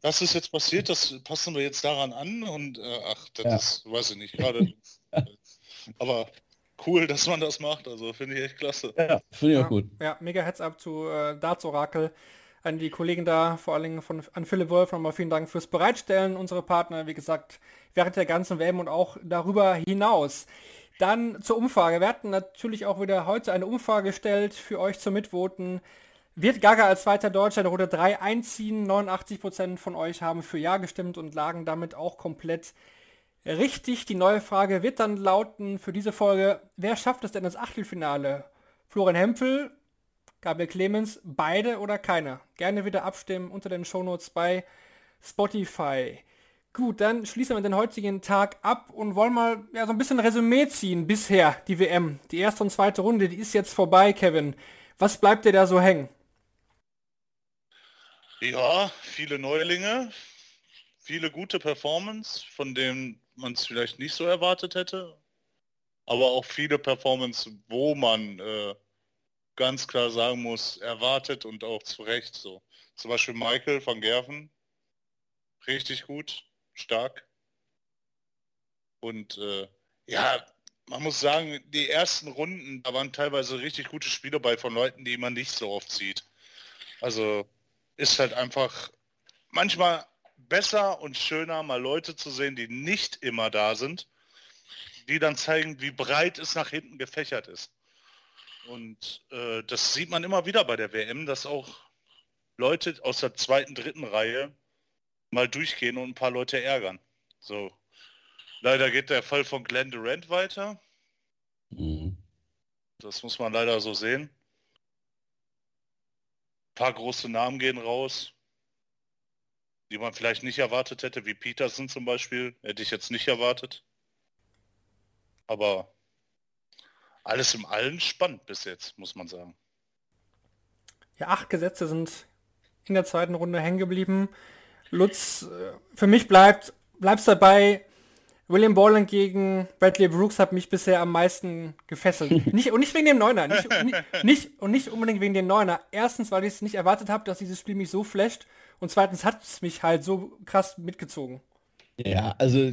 das ist jetzt passiert, das passen wir jetzt daran an und äh, ach, das ja. ist, weiß ich nicht, gerade. aber cool, dass man das macht. Also finde ich echt klasse. Ja, finde ich auch gut. Ja, mega Heads up zu äh, Darts Orakel. An die Kollegen da, vor allen Dingen von, an Philipp Wolf nochmal vielen Dank fürs Bereitstellen. Unsere Partner, wie gesagt, während der ganzen WM und auch darüber hinaus. Dann zur Umfrage. Wir hatten natürlich auch wieder heute eine Umfrage gestellt für euch zum Mitvoten. Wird Gaga als zweiter Deutscher in Runde 3 einziehen? 89% von euch haben für Ja gestimmt und lagen damit auch komplett Richtig, die neue Frage wird dann lauten für diese Folge, wer schafft es denn ins Achtelfinale? Florian Hempel, Gabriel Clemens, beide oder keiner? Gerne wieder abstimmen unter den Shownotes bei Spotify. Gut, dann schließen wir den heutigen Tag ab und wollen mal ja, so ein bisschen Resümee ziehen bisher, die WM. Die erste und zweite Runde, die ist jetzt vorbei, Kevin. Was bleibt dir da so hängen? Ja, viele Neulinge, viele gute Performance, von denen man es vielleicht nicht so erwartet hätte. Aber auch viele Performance, wo man äh, ganz klar sagen muss, erwartet und auch zu Recht so. Zum Beispiel Michael van Gerven, richtig gut, stark. Und äh, ja, man muss sagen, die ersten Runden, da waren teilweise richtig gute Spiele bei von Leuten, die man nicht so oft sieht. Also ist halt einfach manchmal besser und schöner, mal Leute zu sehen, die nicht immer da sind, die dann zeigen, wie breit es nach hinten gefächert ist. Und äh, das sieht man immer wieder bei der WM, dass auch Leute aus der zweiten, dritten Reihe mal durchgehen und ein paar Leute ärgern. So. Leider geht der Fall von Glenn Durant weiter. Mhm. Das muss man leider so sehen. Ein paar große Namen gehen raus die man vielleicht nicht erwartet hätte, wie Peterson zum Beispiel, hätte ich jetzt nicht erwartet. Aber alles im Allen spannend bis jetzt, muss man sagen. Ja, acht Gesetze sind in der zweiten Runde hängen geblieben. Lutz, äh, für mich bleibt, bleibst dabei, William Borland gegen Bradley Brooks hat mich bisher am meisten gefesselt. nicht, und nicht wegen dem Neuner. Nicht, nicht, nicht, und nicht unbedingt wegen dem Neuner. Erstens, weil ich es nicht erwartet habe, dass dieses Spiel mich so flasht. Und zweitens hat es mich halt so krass mitgezogen. Ja, also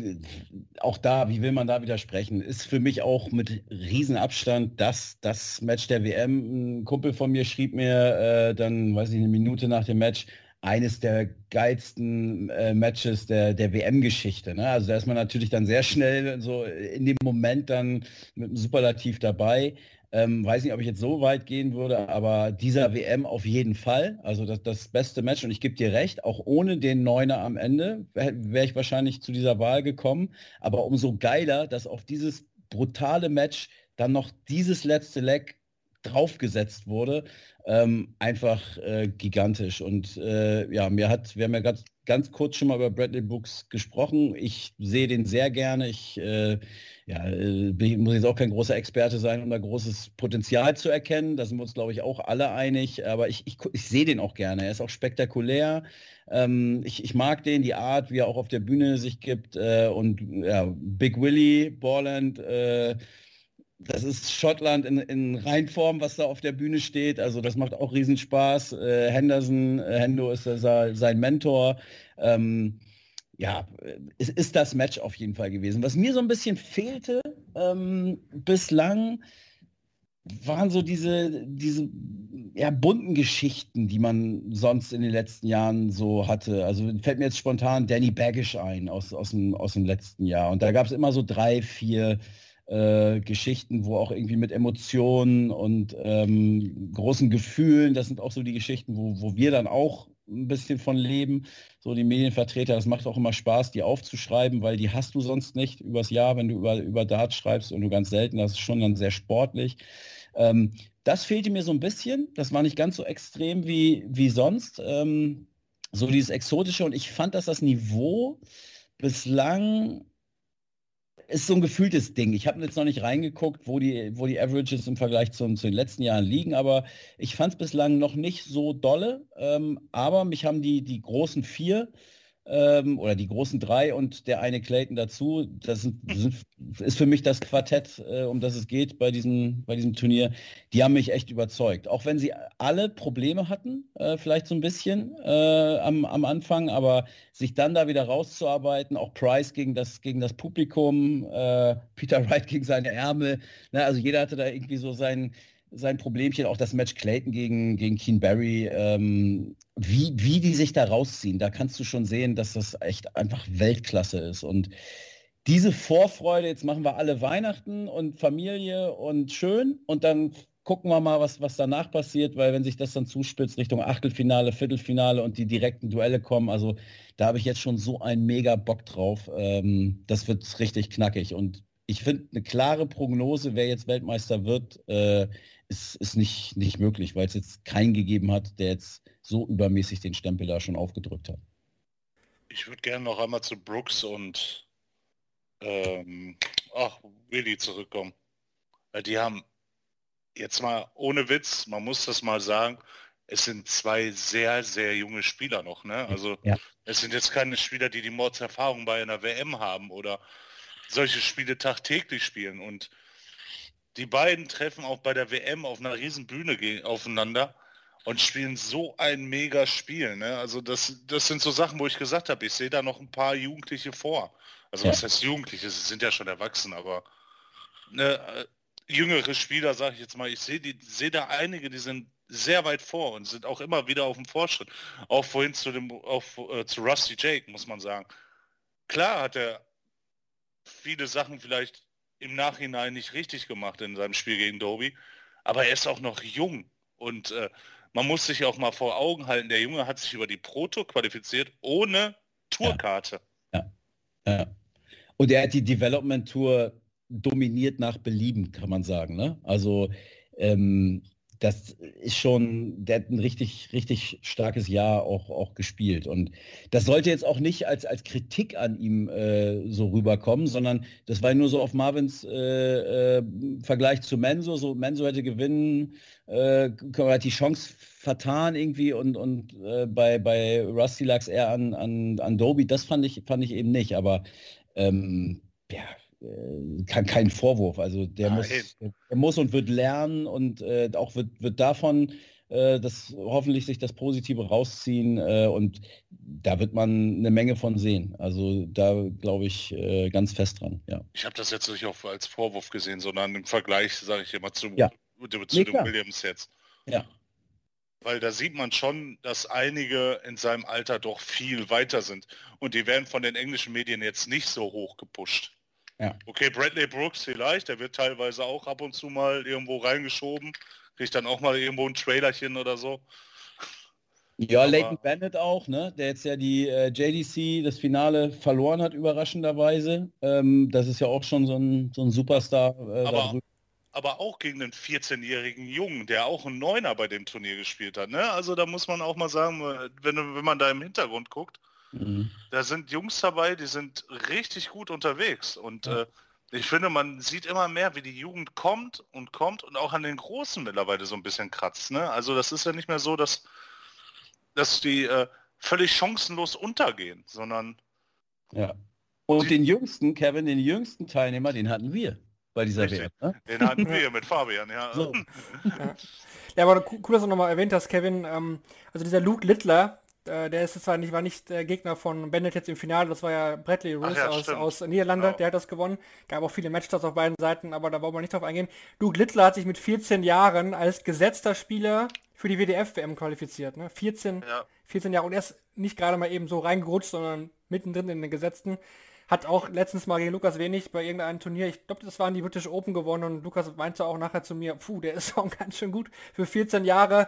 auch da, wie will man da widersprechen? Ist für mich auch mit Riesenabstand das, das Match der WM. Ein Kumpel von mir schrieb mir äh, dann, weiß ich, eine Minute nach dem Match, eines der geilsten äh, Matches der, der WM-Geschichte. Ne? Also da ist man natürlich dann sehr schnell so in dem Moment dann mit einem Superlativ dabei. Ähm, weiß nicht, ob ich jetzt so weit gehen würde, aber dieser WM auf jeden Fall. Also das, das beste Match und ich gebe dir recht, auch ohne den Neuner am Ende wäre wär ich wahrscheinlich zu dieser Wahl gekommen. Aber umso geiler, dass auf dieses brutale Match dann noch dieses letzte Leck draufgesetzt wurde, ähm, einfach äh, gigantisch. Und äh, ja, mir hat, wir haben ja ganz, ganz kurz schon mal über Bradley Brooks gesprochen. Ich sehe den sehr gerne. Ich äh, ja, äh, muss jetzt auch kein großer Experte sein, um da großes Potenzial zu erkennen. Da sind wir uns, glaube ich, auch alle einig. Aber ich, ich, ich sehe den auch gerne. Er ist auch spektakulär. Ähm, ich, ich, mag den, die Art, wie er auch auf der Bühne sich gibt. Äh, und ja, Big Willy, Borland, äh, das ist Schottland in, in Reinform, was da auf der Bühne steht. Also das macht auch Riesenspaß. Äh, Henderson, äh, Hendo ist äh, sein Mentor. Ähm, ja, es ist das Match auf jeden Fall gewesen. Was mir so ein bisschen fehlte ähm, bislang, waren so diese, diese ja, bunten Geschichten, die man sonst in den letzten Jahren so hatte. Also fällt mir jetzt spontan Danny Baggish ein aus, aus, dem, aus dem letzten Jahr. Und da gab es immer so drei, vier äh, Geschichten, wo auch irgendwie mit Emotionen und ähm, großen Gefühlen, das sind auch so die Geschichten, wo, wo wir dann auch ein bisschen von leben. So die Medienvertreter, das macht auch immer Spaß, die aufzuschreiben, weil die hast du sonst nicht übers Jahr, wenn du über, über Dart schreibst und du ganz selten, das ist schon dann sehr sportlich. Ähm, das fehlte mir so ein bisschen. Das war nicht ganz so extrem wie, wie sonst. Ähm, so dieses Exotische und ich fand, dass das Niveau bislang ist so ein gefühltes Ding. Ich habe jetzt noch nicht reingeguckt, wo die, wo die Averages im Vergleich zum, zu den letzten Jahren liegen, aber ich fand es bislang noch nicht so dolle. Ähm, aber mich haben die, die großen vier ähm, oder die großen drei und der eine Clayton dazu. Das, sind, sind, ist für mich das Quartett, äh, um das es geht bei diesem, bei diesem Turnier. Die haben mich echt überzeugt. Auch wenn sie alle Probleme hatten, äh, vielleicht so ein bisschen äh, am, am Anfang, aber sich dann da wieder rauszuarbeiten, auch Price gegen das, gegen das Publikum, äh, Peter Wright gegen seine Ärmel. Ne? Also jeder hatte da irgendwie so seinen sein Problemchen, auch das Match Clayton gegen, gegen Keen Barry, ähm, wie, wie die sich da rausziehen, da kannst du schon sehen, dass das echt einfach Weltklasse ist. Und diese Vorfreude, jetzt machen wir alle Weihnachten und Familie und schön und dann gucken wir mal, was, was danach passiert, weil wenn sich das dann zuspitzt Richtung Achtelfinale, Viertelfinale und die direkten Duelle kommen, also da habe ich jetzt schon so einen mega Bock drauf. Ähm, das wird richtig knackig und ich finde eine klare Prognose, wer jetzt Weltmeister wird, äh, ist, ist nicht, nicht möglich, weil es jetzt keinen gegeben hat, der jetzt so übermäßig den Stempel da schon aufgedrückt hat. Ich würde gerne noch einmal zu Brooks und ähm, ach, Willi zurückkommen. Weil die haben jetzt mal ohne Witz, man muss das mal sagen, es sind zwei sehr, sehr junge Spieler noch. Ne? Also ja. es sind jetzt keine Spieler, die die Mordserfahrung bei einer WM haben oder solche Spiele tagtäglich spielen. Und die beiden treffen auch bei der WM auf einer riesen Bühne aufeinander und spielen so ein mega Spiel. Ne? Also das, das sind so Sachen, wo ich gesagt habe, ich sehe da noch ein paar Jugendliche vor. Also ja. was heißt Jugendliche? Sie sind ja schon erwachsen, aber ne, äh, jüngere Spieler, sage ich jetzt mal, ich sehe sehe da einige, die sind sehr weit vor und sind auch immer wieder auf dem Fortschritt. Auch vorhin zu dem, auf, äh, zu Rusty Jake, muss man sagen. Klar hat er viele Sachen vielleicht im Nachhinein nicht richtig gemacht in seinem Spiel gegen Doby. Aber er ist auch noch jung und äh, man muss sich auch mal vor Augen halten, der Junge hat sich über die Proto qualifiziert ohne Tourkarte. Ja. ja. ja. Und er hat die Development Tour dominiert nach Belieben, kann man sagen. Ne? Also ähm, das ist schon, der hat ein richtig, richtig starkes Jahr auch, auch gespielt. Und das sollte jetzt auch nicht als, als Kritik an ihm äh, so rüberkommen, sondern das war nur so auf Marvins äh, äh, Vergleich zu Menso. So Menso hätte gewinnen, äh, hat die Chance vertan irgendwie und, und äh, bei, bei Rusty lag es eher an, an, an Doby. Das fand ich, fand ich eben nicht. Aber ähm, ja, kein, kein Vorwurf. Also der muss, der muss und wird lernen und äh, auch wird, wird davon äh, das hoffentlich sich das Positive rausziehen äh, und da wird man eine Menge von sehen. Also da glaube ich äh, ganz fest dran. Ja. Ich habe das jetzt nicht auch als Vorwurf gesehen, sondern im Vergleich, sage ich immer, zu, ja. zu nee, dem Williams jetzt. Ja. Weil da sieht man schon, dass einige in seinem Alter doch viel weiter sind. Und die werden von den englischen Medien jetzt nicht so hoch gepusht. Ja. Okay, Bradley Brooks vielleicht, der wird teilweise auch ab und zu mal irgendwo reingeschoben, kriegt dann auch mal irgendwo ein Trailerchen oder so. Ja, Aber, Leighton Bennett auch, ne? der jetzt ja die äh, JDC, das Finale verloren hat, überraschenderweise. Ähm, das ist ja auch schon so ein, so ein Superstar. Äh, aber, aber auch gegen einen 14-jährigen Jungen, der auch einen Neuner bei dem Turnier gespielt hat. Ne? Also da muss man auch mal sagen, wenn, wenn man da im Hintergrund guckt, Mhm. Da sind Jungs dabei, die sind richtig gut unterwegs. Und ja. äh, ich finde, man sieht immer mehr, wie die Jugend kommt und kommt und auch an den Großen mittlerweile so ein bisschen kratzt. Ne? Also das ist ja nicht mehr so, dass, dass die äh, völlig chancenlos untergehen, sondern... Ja. Und den jüngsten, Kevin, den jüngsten Teilnehmer, den hatten wir bei dieser WM. Ne? Den hatten wir mit Fabian, ja. So. ja. Ja, aber cool, dass du nochmal erwähnt hast, Kevin. Ähm, also dieser Luke Littler, äh, der ist zwar nicht, war nicht der Gegner von Bennett jetzt im Finale, das war ja Bradley Roos ja, aus, aus Niederlande, genau. der hat das gewonnen. Gab auch viele Matches auf beiden Seiten, aber da wollen wir nicht drauf eingehen. Luke Littler hat sich mit 14 Jahren als gesetzter Spieler für die WDF-WM qualifiziert. Ne? 14, ja. 14 Jahre und er ist nicht gerade mal eben so reingerutscht, sondern mittendrin in den Gesetzten. hat auch letztens mal gegen Lukas Wenig bei irgendeinem Turnier, ich glaube, das waren die British Open gewonnen und Lukas meinte auch nachher zu mir, puh, der ist auch ganz schön gut für 14 Jahre.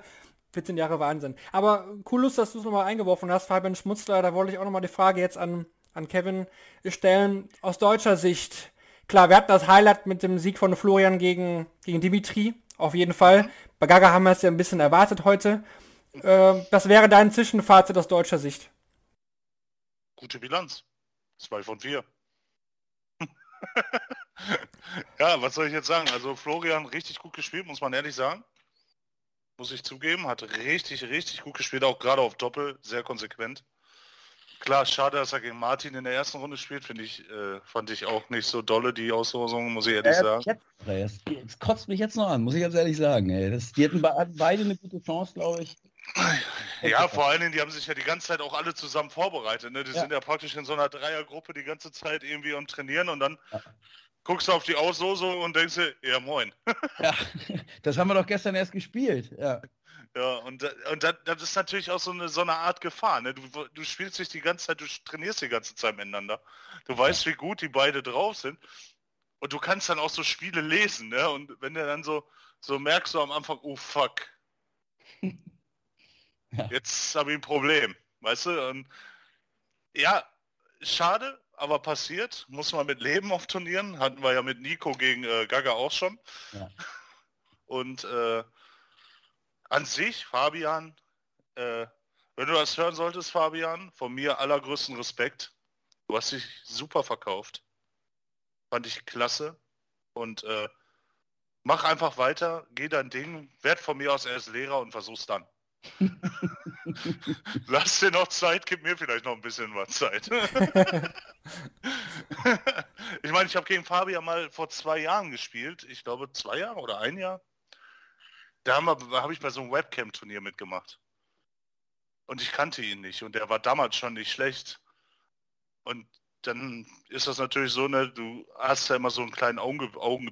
14 Jahre Wahnsinn. Aber cool, Lust, dass du es nochmal eingeworfen hast, Fabian Schmutzler. Da wollte ich auch nochmal die Frage jetzt an, an Kevin stellen. Aus deutscher Sicht, klar, wir hatten das Highlight mit dem Sieg von Florian gegen, gegen Dimitri, auf jeden Fall. Bei Gaga haben wir es ja ein bisschen erwartet heute. Äh, was wäre dein Zwischenfazit aus deutscher Sicht? Gute Bilanz. Zwei von vier. ja, was soll ich jetzt sagen? Also Florian richtig gut gespielt, muss man ehrlich sagen. Muss ich zugeben, hat richtig, richtig gut gespielt, auch gerade auf Doppel, sehr konsequent. Klar, schade, dass er gegen Martin in der ersten Runde spielt, finde ich, äh, fand ich auch nicht so dolle, die Auslosung, muss ich ehrlich Ja, sagen. Jetzt, jetzt kotzt mich jetzt noch an, muss ich ganz ehrlich sagen. Ey. Das, die hatten beide eine gute Chance, glaube ich. Ja, vor allen Dingen, die haben sich ja die ganze Zeit auch alle zusammen vorbereitet. Ne? Die Ja. sind ja praktisch in so einer Dreiergruppe die ganze Zeit irgendwie am Trainieren und dann Ja. Guckst du auf die Auslosung und denkst dir, ja moin. Ja, das haben wir doch gestern erst gespielt. Ja. Ja, und, und das, das ist natürlich auch so eine, so eine Art Gefahr. Ne? Du, du spielst dich die ganze Zeit, du trainierst die ganze Zeit miteinander. Du weißt, wie gut die beide drauf sind. Und du kannst dann auch so Spiele lesen. Ne? Und wenn du dann so, so merkst du am Anfang, oh fuck. Ja. Jetzt habe ich ein Problem. Weißt du? Und ja, schade, aber passiert. Muss man mit leben auf Turnieren. Hatten wir ja mit Nico gegen äh, Gaga auch schon. Ja. Und äh, an sich, Fabian, äh, wenn du das hören solltest, Fabian, von mir allergrößten Respekt. Du hast dich super verkauft. Fand ich klasse. Und äh, mach einfach weiter, geh dein Ding, werd von mir aus erst Lehrer und versuch's dann. Lass dir noch Zeit, gib mir vielleicht noch ein bisschen was Zeit. ich meine, ich habe gegen Fabian mal vor zwei Jahren gespielt. Ich glaube zwei Jahre oder ein Jahr. Da habe hab ich bei so einem Webcam-Turnier mitgemacht. Und ich kannte ihn nicht. Und er war damals schon nicht schlecht. Und dann ist das natürlich so, ne, du hast ja immer so einen kleinen Auge, Augen,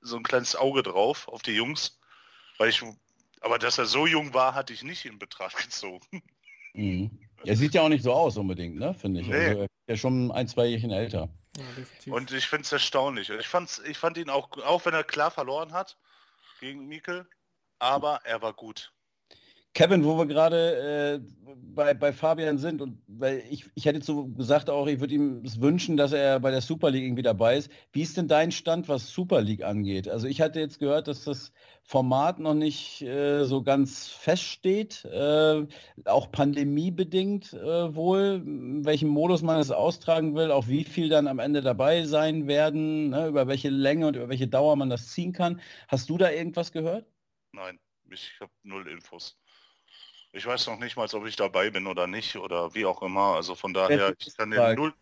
so ein kleines Auge drauf auf die Jungs. Weil ich, aber dass er so jung war, hatte ich nicht in Betracht gezogen. Mhm. Er sieht ja auch nicht so aus unbedingt, ne, finde ich. Nee. Also, er ist ja schon ein, zwei Jährchen älter. Ja. Und ich finde es erstaunlich. Ich, fand's, ich fand ihn auch, auch wenn er klar verloren hat gegen Mikel, aber er war gut. Kevin, wo wir gerade äh, bei, bei Fabian sind und weil ich, ich hätte so gesagt auch, ich würde ihm es wünschen, dass er bei der Super League irgendwie dabei ist. Wie ist denn dein Stand, was Super League angeht? Also ich hatte jetzt gehört, dass das Format noch nicht äh, so ganz feststeht, äh, auch pandemiebedingt äh, wohl, in welchem Modus man es austragen will, auch wie viel dann am Ende dabei sein werden, ne, über welche Länge und über welche Dauer man das ziehen kann. Hast du da irgendwas gehört? Nein, ich habe null Infos. Ich weiß noch nicht mal, ob ich dabei bin oder nicht oder wie auch immer. Also von daher, ich kann dir null,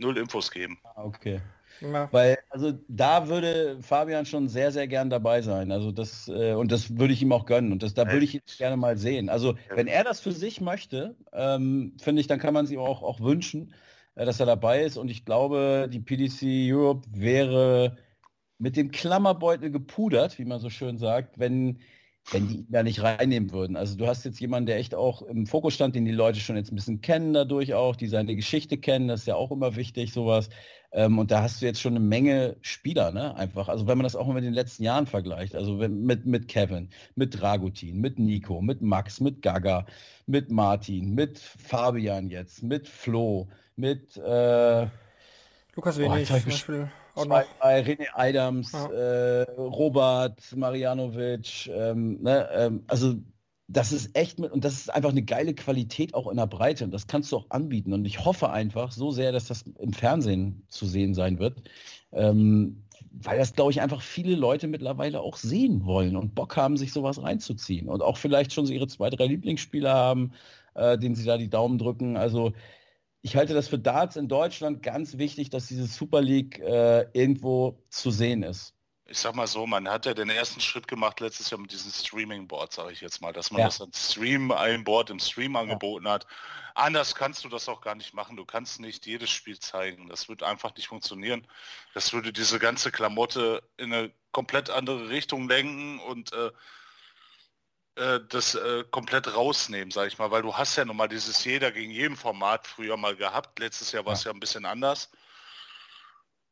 null Infos geben. Ah, okay. Ja. Weil, also da würde Fabian schon sehr, sehr gern dabei sein. Also das, äh, und das würde ich ihm auch gönnen. Und das, da würde ich ihn gerne mal sehen. Also wenn er das für sich möchte, ähm, finde ich, dann kann man es ihm auch, auch wünschen, äh, dass er dabei ist. Und ich glaube, die PDC Europe wäre mit dem Klammerbeutel gepudert, wie man so schön sagt, wenn, wenn die ihn da nicht reinnehmen würden. Also du hast jetzt jemanden, der echt auch im Fokus stand, den die Leute schon jetzt ein bisschen kennen dadurch auch, die seine Geschichte kennen, das ist ja auch immer wichtig, sowas. Ähm, und da hast du jetzt schon eine Menge Spieler, ne? Einfach. Also wenn man das auch mal mit den letzten Jahren vergleicht, also wenn, mit, mit Kevin, mit Dragutin, mit Nico, mit Max, mit Gaga, mit Martin, mit Fabian jetzt, mit Flo, mit äh, Lukas Wenig ich zum Beispiel zwei, drei, René Adams, Ja. äh, Robert, Marianovic, ähm, ne, ähm, also das ist echt mit, und das ist einfach eine geile Qualität auch in der Breite und das kannst du auch anbieten. Und ich hoffe einfach so sehr, dass das im Fernsehen zu sehen sein wird, ähm, weil das glaube ich einfach viele Leute mittlerweile auch sehen wollen und Bock haben, sich sowas reinzuziehen. Und auch vielleicht schon so ihre zwei, drei Lieblingsspieler haben, äh, denen sie da die Daumen drücken, also ich halte das für Darts in Deutschland ganz wichtig, dass diese Super League äh, irgendwo zu sehen ist. Ich sag mal so, man hat ja den ersten Schritt gemacht letztes Jahr mit diesem Streaming-Board, sage ich jetzt mal, dass man Ja. das als Stream, ein Board im Stream angeboten hat. Anders kannst du das auch gar nicht machen. Du kannst nicht jedes Spiel zeigen. Das wird einfach nicht funktionieren. Das würde diese ganze Klamotte in eine komplett andere Richtung lenken und äh, äh, das äh, komplett rausnehmen, sag ich mal, weil du hast ja nun mal dieses jeder gegen jeden Format früher mal gehabt. Letztes Jahr war es ja. ein bisschen anders.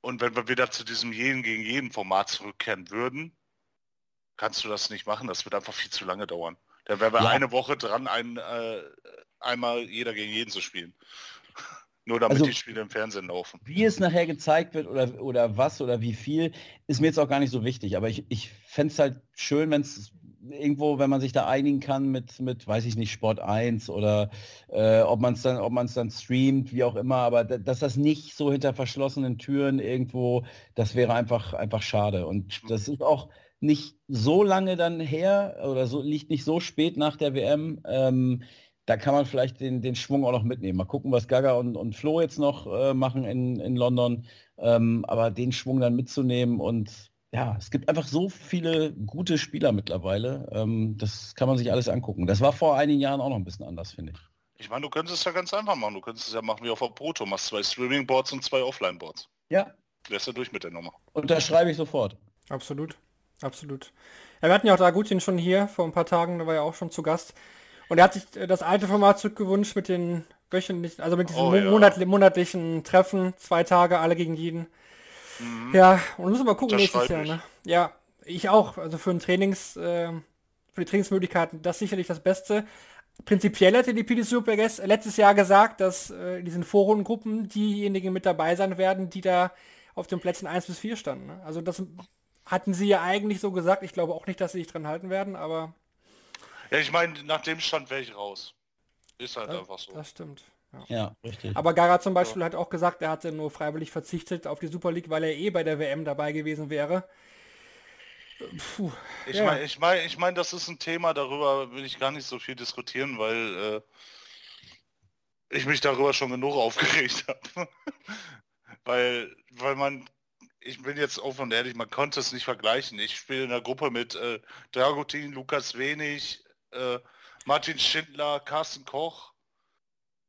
Und wenn wir wieder zu diesem jeden gegen jeden Format zurückkehren würden, kannst du das nicht machen. Das wird einfach viel zu lange dauern. Da wären wir Ja. eine Woche dran, ein, äh, einmal jeder gegen jeden zu spielen. Nur damit Also- die Spiele im Fernsehen laufen. Wie es nachher gezeigt wird oder, oder was oder wie viel, ist mir jetzt auch gar nicht so wichtig. Aber ich, ich fände es halt schön, wenn es irgendwo, wenn man sich da einigen kann mit, mit weiß ich nicht, Sport 1 oder äh, ob man es dann, ob man es dann streamt, wie auch immer, aber da, dass das nicht so hinter verschlossenen Türen irgendwo, das wäre einfach, einfach schade. Und das ist auch nicht so lange dann her oder so liegt nicht so spät nach der WM. Ähm, da kann man vielleicht den, den Schwung auch noch mitnehmen. Mal gucken, was Gaga und, und Flo jetzt noch äh, machen in, in London. Ähm, aber den Schwung dann mitzunehmen und ja, es gibt einfach so viele gute Spieler mittlerweile. Ähm, das kann man sich alles angucken. Das war vor einigen Jahren auch noch ein bisschen anders, finde ich. Ich meine, du könntest es ja ganz einfach machen. Du könntest es ja machen wie auf der Proto. Machst zwei Streaming-Boards und zwei Offline-Boards. Ja, Lässt du durch mit der Nummer. unterschreibe ich sofort. Absolut. Absolut. Ja, wir hatten ja auch Dragutin schon hier vor ein paar Tagen, da war ja auch schon zu Gast. Und er hat sich das alte Format zurückgewünscht mit den wöchentlichen, also mit diesen Oh, ja. monat monatlichen Treffen, zwei Tage, alle gegen jeden. Ja, und müssen wir mal gucken Das nächstes Jahr, ne? Ja, ich auch. Also für ein Trainings, äh, für die Trainingsmöglichkeiten, das sicherlich das Beste. Prinzipiell hätte die PD Super letztes Jahr gesagt, dass äh, in diesen Vorrundengruppen diejenigen mit dabei sein werden, die da auf den Plätzen 1 bis 4 standen. Ne? Also das hatten sie ja eigentlich so gesagt. Ich glaube auch nicht, dass sie sich dran halten werden, aber Ja, ich meine, nach dem Stand wäre ich raus. Ist halt einfach so. das stimmt. Ja. Ja, richtig. Aber Gara zum Beispiel hat auch gesagt, er hatte nur freiwillig verzichtet auf die Super League, weil er eh bei der WM dabei gewesen wäre. Puh, Ich ja. meine, ich meine, ich meine, das ist ein Thema, darüber will ich gar nicht so viel diskutieren, weil äh, ich mich darüber schon genug aufgeregt habe. weil, weil man, ich bin jetzt offen und ehrlich, man konnte es nicht vergleichen. Ich spiele in der Gruppe mit äh, Dragutin, Lukas Wenig, äh, Martin Schindler, Carsten Koch,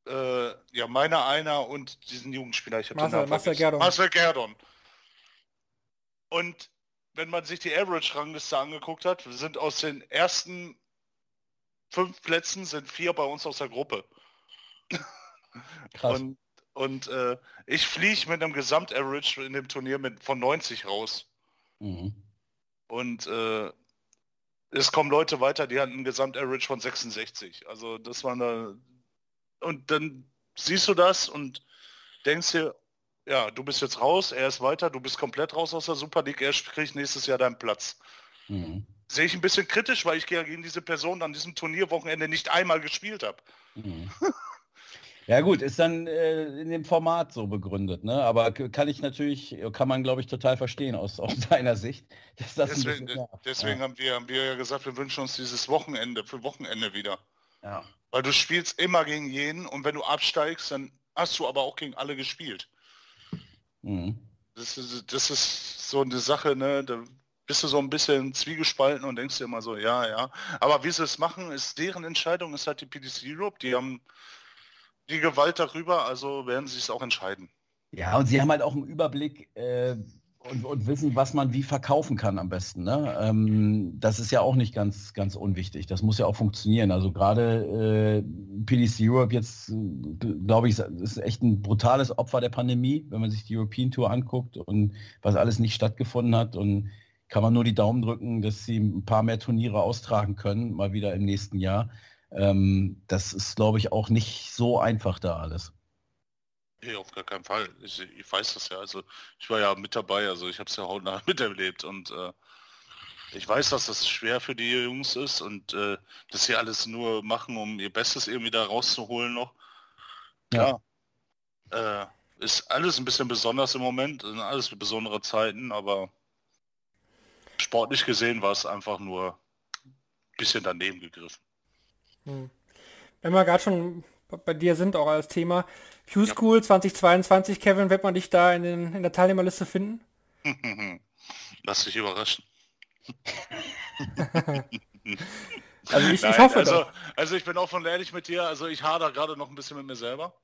äh, ja, meiner einer und diesen Jugendspieler. Ich hab den Marcel- Namen Marcel. Gerdon. Marcel Gerdon. Und wenn man sich die Average-Rangliste angeguckt hat, sind aus den ersten fünf Plätzen sind vier bei uns aus der Gruppe. Krass. Und, und äh, ich fliege mit einem Gesamt-Average in dem Turnier mit, von 90 raus. Mhm. Und äh, es kommen Leute weiter, die hatten einen Gesamt-Average von 66. Also das war eine... Und dann siehst du das und denkst dir, ja, du bist jetzt raus, er ist weiter, du bist komplett raus aus der Super League, er kriegt nächstes Jahr deinen Platz. Mhm. Sehe ich ein bisschen kritisch, weil ich ja gegen diese Person an diesem Turnierwochenende nicht einmal gespielt habe. Mhm. Ja gut, ist dann äh, in dem Format so begründet, ne? Aber kann ich natürlich, kann man glaube ich total verstehen aus, aus deiner Sicht. Dass das Deswegen, deswegen haben, wir, haben wir ja gesagt, wir wünschen uns dieses Wochenende für Wochenende wieder. ja. Weil du spielst immer gegen jeden und wenn du absteigst, dann hast du aber auch gegen alle gespielt. Mhm. Das ist, das ist so eine Sache, ne? Da bist du so ein bisschen zwiegespalten und denkst dir immer so, ja, ja. Aber wie sie es machen, ist deren Entscheidung, ist halt die PDC Europe. Die haben die Gewalt darüber, also werden sie es auch entscheiden. Ja, und sie haben halt auch einen Überblick äh, und, und wissen, was man wie verkaufen kann am besten. Ne? Ähm, das ist ja auch nicht ganz, ganz unwichtig. Das muss ja auch funktionieren. Also gerade äh, PDC Europe jetzt, äh, glaube ich, ist echt ein brutales Opfer der Pandemie, wenn man sich die European Tour anguckt und was alles nicht stattgefunden hat. Und kann man nur die Daumen drücken, dass sie ein paar mehr Turniere austragen können, mal wieder im nächsten Jahr. Ähm, das ist, glaube ich, auch nicht so einfach da alles. Nee, auf gar keinen Fall. Ich, ich weiß das ja. Also ich war ja mit dabei, also ich habe es ja hautnah miterlebt und äh, ich weiß, dass das schwer für die Jungs ist und äh, dass sie alles nur machen, um ihr Bestes irgendwie da rauszuholen noch. Ja. Klar. Äh, ist alles ein bisschen besonders im Moment, sind alles besondere Zeiten, aber sportlich gesehen war es einfach nur ein bisschen daneben gegriffen. Hm. Wenn wir gerade schon bei dir sind, auch als Thema, Q-School 2022, Kevin, wird man dich da in, den, in der Teilnehmerliste finden? Lass dich überraschen. Also ich, ich Nein, hoffe also, doch. also ich bin offen und ehrlich mit dir, also ich hader gerade noch ein bisschen mit mir selber.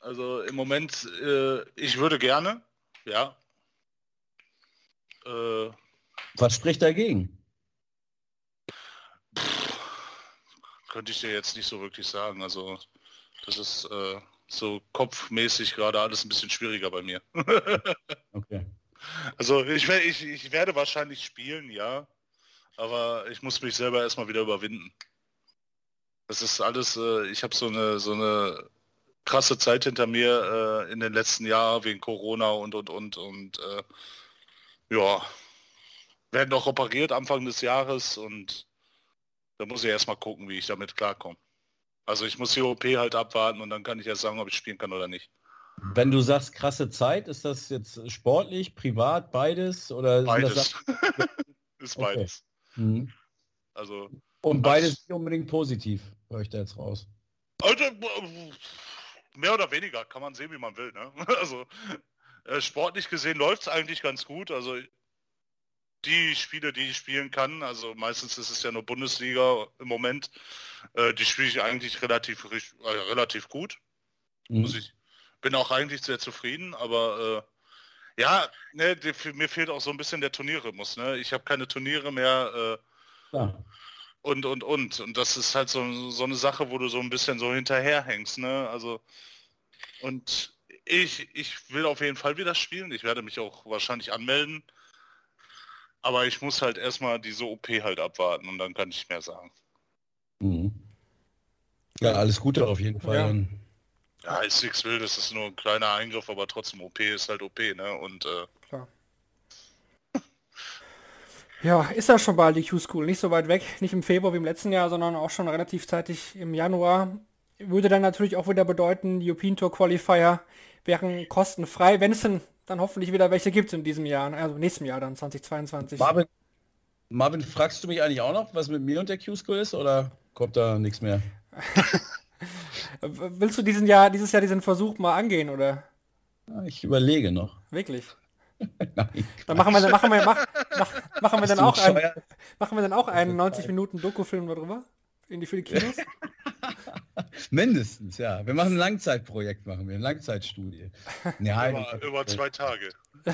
Also im Moment, äh, ich würde gerne, ja. Äh, Was spricht dagegen? könnte ich dir jetzt nicht so wirklich sagen. Also das ist äh, so kopfmäßig gerade alles ein bisschen schwieriger bei mir. Okay. Also ich, ich, ich werde wahrscheinlich spielen, ja. Aber ich muss mich selber erstmal wieder überwinden. Das ist alles, äh, ich habe so eine so eine krasse Zeit hinter mir äh, in den letzten Jahren wegen Corona und und und und äh, ja, werden noch operiert Anfang des Jahres und da muss ich erstmal gucken, wie ich damit klarkomme. Also ich muss die OP halt abwarten und dann kann ich erst sagen, ob ich spielen kann oder nicht. Wenn du sagst krasse Zeit, ist das jetzt sportlich, privat, beides? Oder Beides. Ist Okay. beides. Mhm. Also Und beides nicht unbedingt positiv, höre ich da jetzt raus. Also, mehr oder weniger, kann man sehen, wie man will. Ne? Also äh, sportlich gesehen läuft es eigentlich ganz gut. Also die Spiele, die ich spielen kann, also meistens ist es ja nur Bundesliga im Moment, äh, die spiele ich eigentlich relativ äh, relativ gut. Muss Mhm. ich, bin auch eigentlich sehr zufrieden, aber äh, ja, ne, die, mir fehlt auch so ein bisschen der Turnierrhythmus. Ne? Ich habe keine Turniere mehr. Äh, Ja. und und und und das ist halt so, so eine Sache, wo du so ein bisschen so hinterherhängst, ne? Also und ich ich will auf jeden Fall wieder spielen. Ich werde mich auch wahrscheinlich anmelden. Aber ich muss halt erstmal diese OP halt abwarten und dann kann ich mehr sagen. Mhm. Ja, alles Gute auf jeden Fall. Ja. Ja, ist nichts Wildes, ist nur ein kleiner Eingriff, aber trotzdem OP ist halt OP, ne? Und äh, Klar. Ja, ist ja schon bald die Q-School, nicht so weit weg, nicht im Februar wie im letzten Jahr, sondern auch schon relativ zeitig im Januar. Würde dann natürlich auch wieder bedeuten, die European Tour Qualifier wären kostenfrei, wenn es denn dann hoffentlich wieder welche gibt in diesem Jahr, also nächstem Jahr dann 2022. Marvin, Marvin, fragst du mich eigentlich auch noch, was mit mir und der Q-School ist oder kommt da nichts mehr? Willst du diesen Jahr, dieses Jahr diesen Versuch mal angehen oder Ich überlege noch. wirklich? Nein. Dann machen wir, dann machen wir, mach, mach, machen wir dann auch einen, machen wir dann auch einen 90 Minuten Dokufilm darüber? In die für die Kinos? Mindestens, ja. Wir machen ein Langzeitprojekt, machen wir, eine Langzeitstudie. Nein, über, über zwei Tage.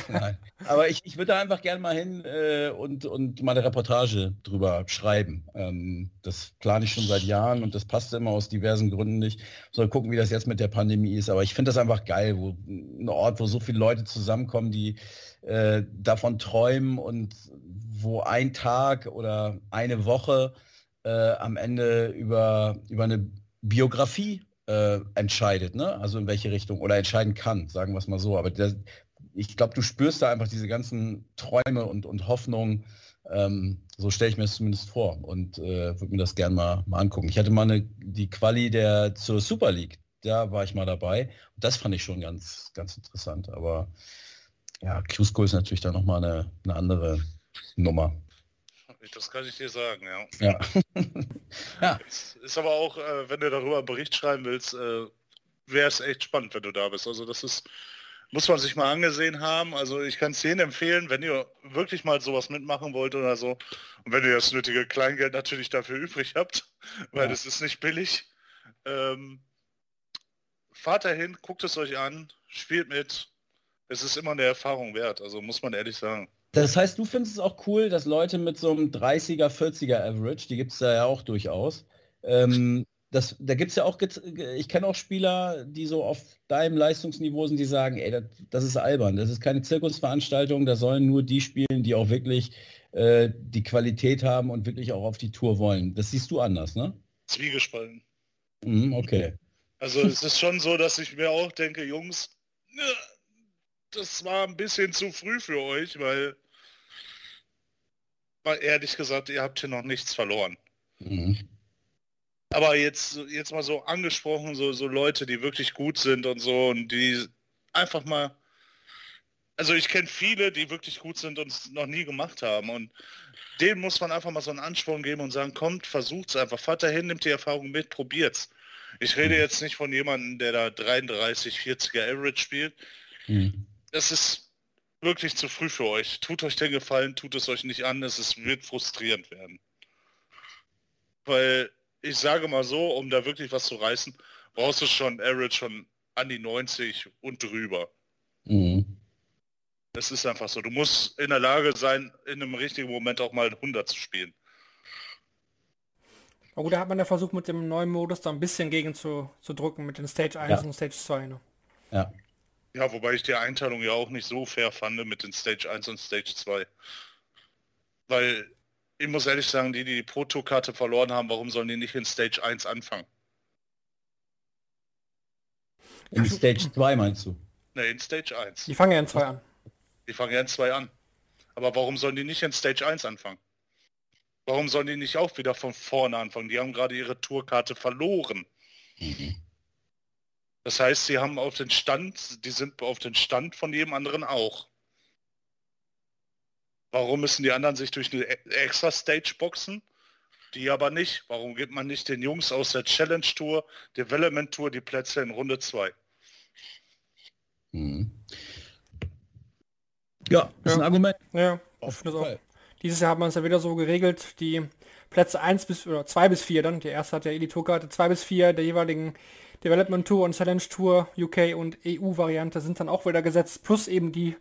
Nein. Aber ich, ich würde da einfach gerne mal hin äh, und, und mal eine Reportage drüber schreiben. Ähm, das plane ich schon seit Jahren und das passt immer aus diversen Gründen nicht. Soll gucken, wie das jetzt mit der Pandemie ist. Aber ich finde das einfach geil, wo ein Ort, wo so viele Leute zusammenkommen, die äh, davon träumen und wo ein Tag oder eine Woche äh, am Ende über, über eine Biografie äh, entscheidet, ne? Also in welche Richtung oder entscheiden kann, sagen wir es mal so. Aber der, ich glaube, du spürst da einfach diese ganzen Träume und, und Hoffnungen. Ähm, so stelle ich mir es zumindest vor und äh, würde mir das gerne mal, mal angucken. Ich hatte mal eine, die Quali der zur Super League, da war ich mal dabei. Und das fand ich schon ganz, ganz interessant. Aber ja, Q-School ist natürlich dann nochmal eine, eine andere Nummer. Das kann ich dir sagen, ja. Ja. ja, Es ist aber auch, äh, wenn du darüber einen Bericht schreiben willst, äh, wäre es echt spannend, wenn du da bist. Also das ist, muss man sich mal angesehen haben. Also ich kann es denen empfehlen, wenn ihr wirklich mal sowas mitmachen wollt oder so. Und wenn ihr das nötige Kleingeld natürlich dafür übrig habt, weil Ja. das ist nicht billig. Ähm, fahrt dahin, guckt es euch an, spielt mit. Es ist immer eine Erfahrung wert, also muss man ehrlich sagen. Das heißt, du findest es auch cool, dass Leute mit so einem 30er, 40er Average, die gibt es da ja auch durchaus, ähm, das, da gibt es ja auch, ich kenne auch Spieler, die so auf deinem Leistungsniveau sind, die sagen, ey, das, das ist albern, das ist keine Zirkusveranstaltung, da sollen nur die spielen, die auch wirklich äh, die Qualität haben und wirklich auch auf die Tour wollen. Das siehst du anders, ne? Zwiegespalten. Mhm, okay. Also es ist schon so, dass ich mir auch denke, Jungs, ne, das war ein bisschen zu früh für euch, weil, weil ehrlich gesagt, ihr habt hier noch nichts verloren. Mhm. Aber jetzt, jetzt mal so angesprochen, so, so Leute, die wirklich gut sind und so und die einfach mal, also ich kenne viele, die wirklich gut sind und es noch nie gemacht haben und denen muss man einfach mal so einen Ansporn geben und sagen, kommt, versucht's einfach, fahrt dahin, nimmt die Erfahrung mit, probiert's. Ich rede jetzt nicht von jemandem, der da 33, 40er Average spielt. Mhm. Es ist wirklich zu früh für euch. Tut euch den Gefallen, tut es euch nicht an, es ist, wird frustrierend werden. Weil ich sage mal so, um da wirklich was zu reißen, brauchst du schon Average schon an die 90 und drüber. Mhm. Es ist einfach so. Du musst in der Lage sein, in einem richtigen Moment auch mal 100 zu spielen. Aber gut, da hat man ja versucht, mit dem neuen Modus da ein bisschen gegen zu, zu drücken, mit den Stage 1 ja. und Stage 2. Ne? Ja. Ja, wobei ich die Einteilung ja auch nicht so fair fand mit den Stage 1 und Stage 2. Weil, ich muss ehrlich sagen, die, die die Pro-Tour-Karte verloren haben, warum sollen die nicht in Stage 1 anfangen? In Stage 2 meinst du? Ne, in Stage 1. Die fangen ja in 2 an. Die fangen ja in 2 an. Aber warum sollen die nicht in Stage 1 anfangen? Warum sollen die nicht auch wieder von vorne anfangen? Die haben gerade ihre Tourkarte verloren. Mhm. Das heißt, sie haben auf den Stand, die sind auf den Stand von jedem anderen auch. Warum müssen die anderen sich durch eine e-, extra Stage boxen? Die aber nicht. Warum gibt man nicht den Jungs aus der Challenge Tour, Development Tour die Plätze in Runde 2? Mhm. Ja, ist ja. ein Argument. Ja, auf jeden Fall. Dieses Jahr hat man es ja wieder so geregelt, die Plätze 1 bis oder 2 bis 4 dann, die erste hat ja eh die Tourkarte, 2 bis 4 der jeweiligen Development Tour und Challenge Tour UK und EU-Variante sind dann auch wieder gesetzt, plus eben die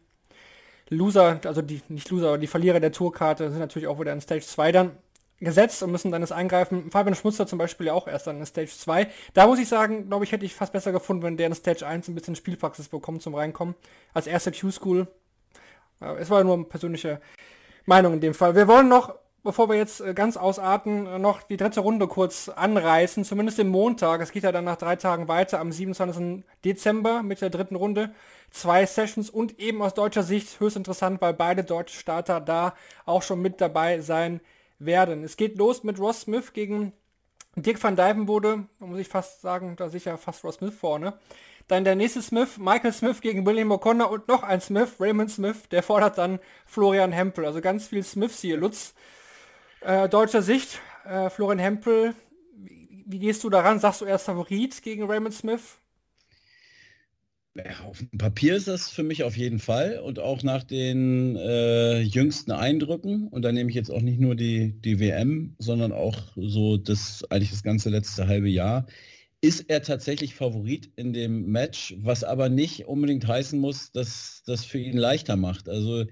Loser, also die, nicht Loser, aber die Verlierer der Tourkarte sind natürlich auch wieder in Stage 2 dann gesetzt und müssen dann das eingreifen. Fabian Schmutzer zum Beispiel ja auch erst dann in Stage 2. Da muss ich sagen, glaube ich, hätte ich fast besser gefunden, wenn der in Stage 1 ein bisschen Spielpraxis bekommt zum Reinkommen. Als erste Q-School. Es war nur eine persönliche Meinung in dem Fall. Wir wollen noch, bevor wir jetzt äh, ganz ausarten, äh, noch die dritte Runde kurz anreißen, zumindest im Montag. Es geht ja dann nach drei Tagen weiter am 27. Dezember mit der dritten Runde. Zwei Sessions und eben aus deutscher Sicht höchst interessant, weil beide deutsche Starter da auch schon mit dabei sein werden. Es geht los mit Ross Smith gegen Dirk van Dijvenbode, da muss ich fast sagen, da sicher fast Ross Smith vorne. Dann der nächste Smith, Michael Smith gegen William O'Connor und noch ein Smith, Raymond Smith, der fordert dann Florian Hempel. Also ganz viel Smiths hier. Lutz, äh, deutscher Sicht, äh, Florian Hempel, wie, wie, gehst du daran? Sagst du erst Favorit gegen Raymond Smith? Ja, auf dem Papier ist das für mich auf jeden Fall und auch nach den äh, jüngsten Eindrücken und da nehme ich jetzt auch nicht nur die, die WM, sondern auch so das eigentlich das ganze letzte halbe Jahr ist er tatsächlich Favorit in dem Match, was aber nicht unbedingt heißen muss, dass das für ihn leichter macht. Also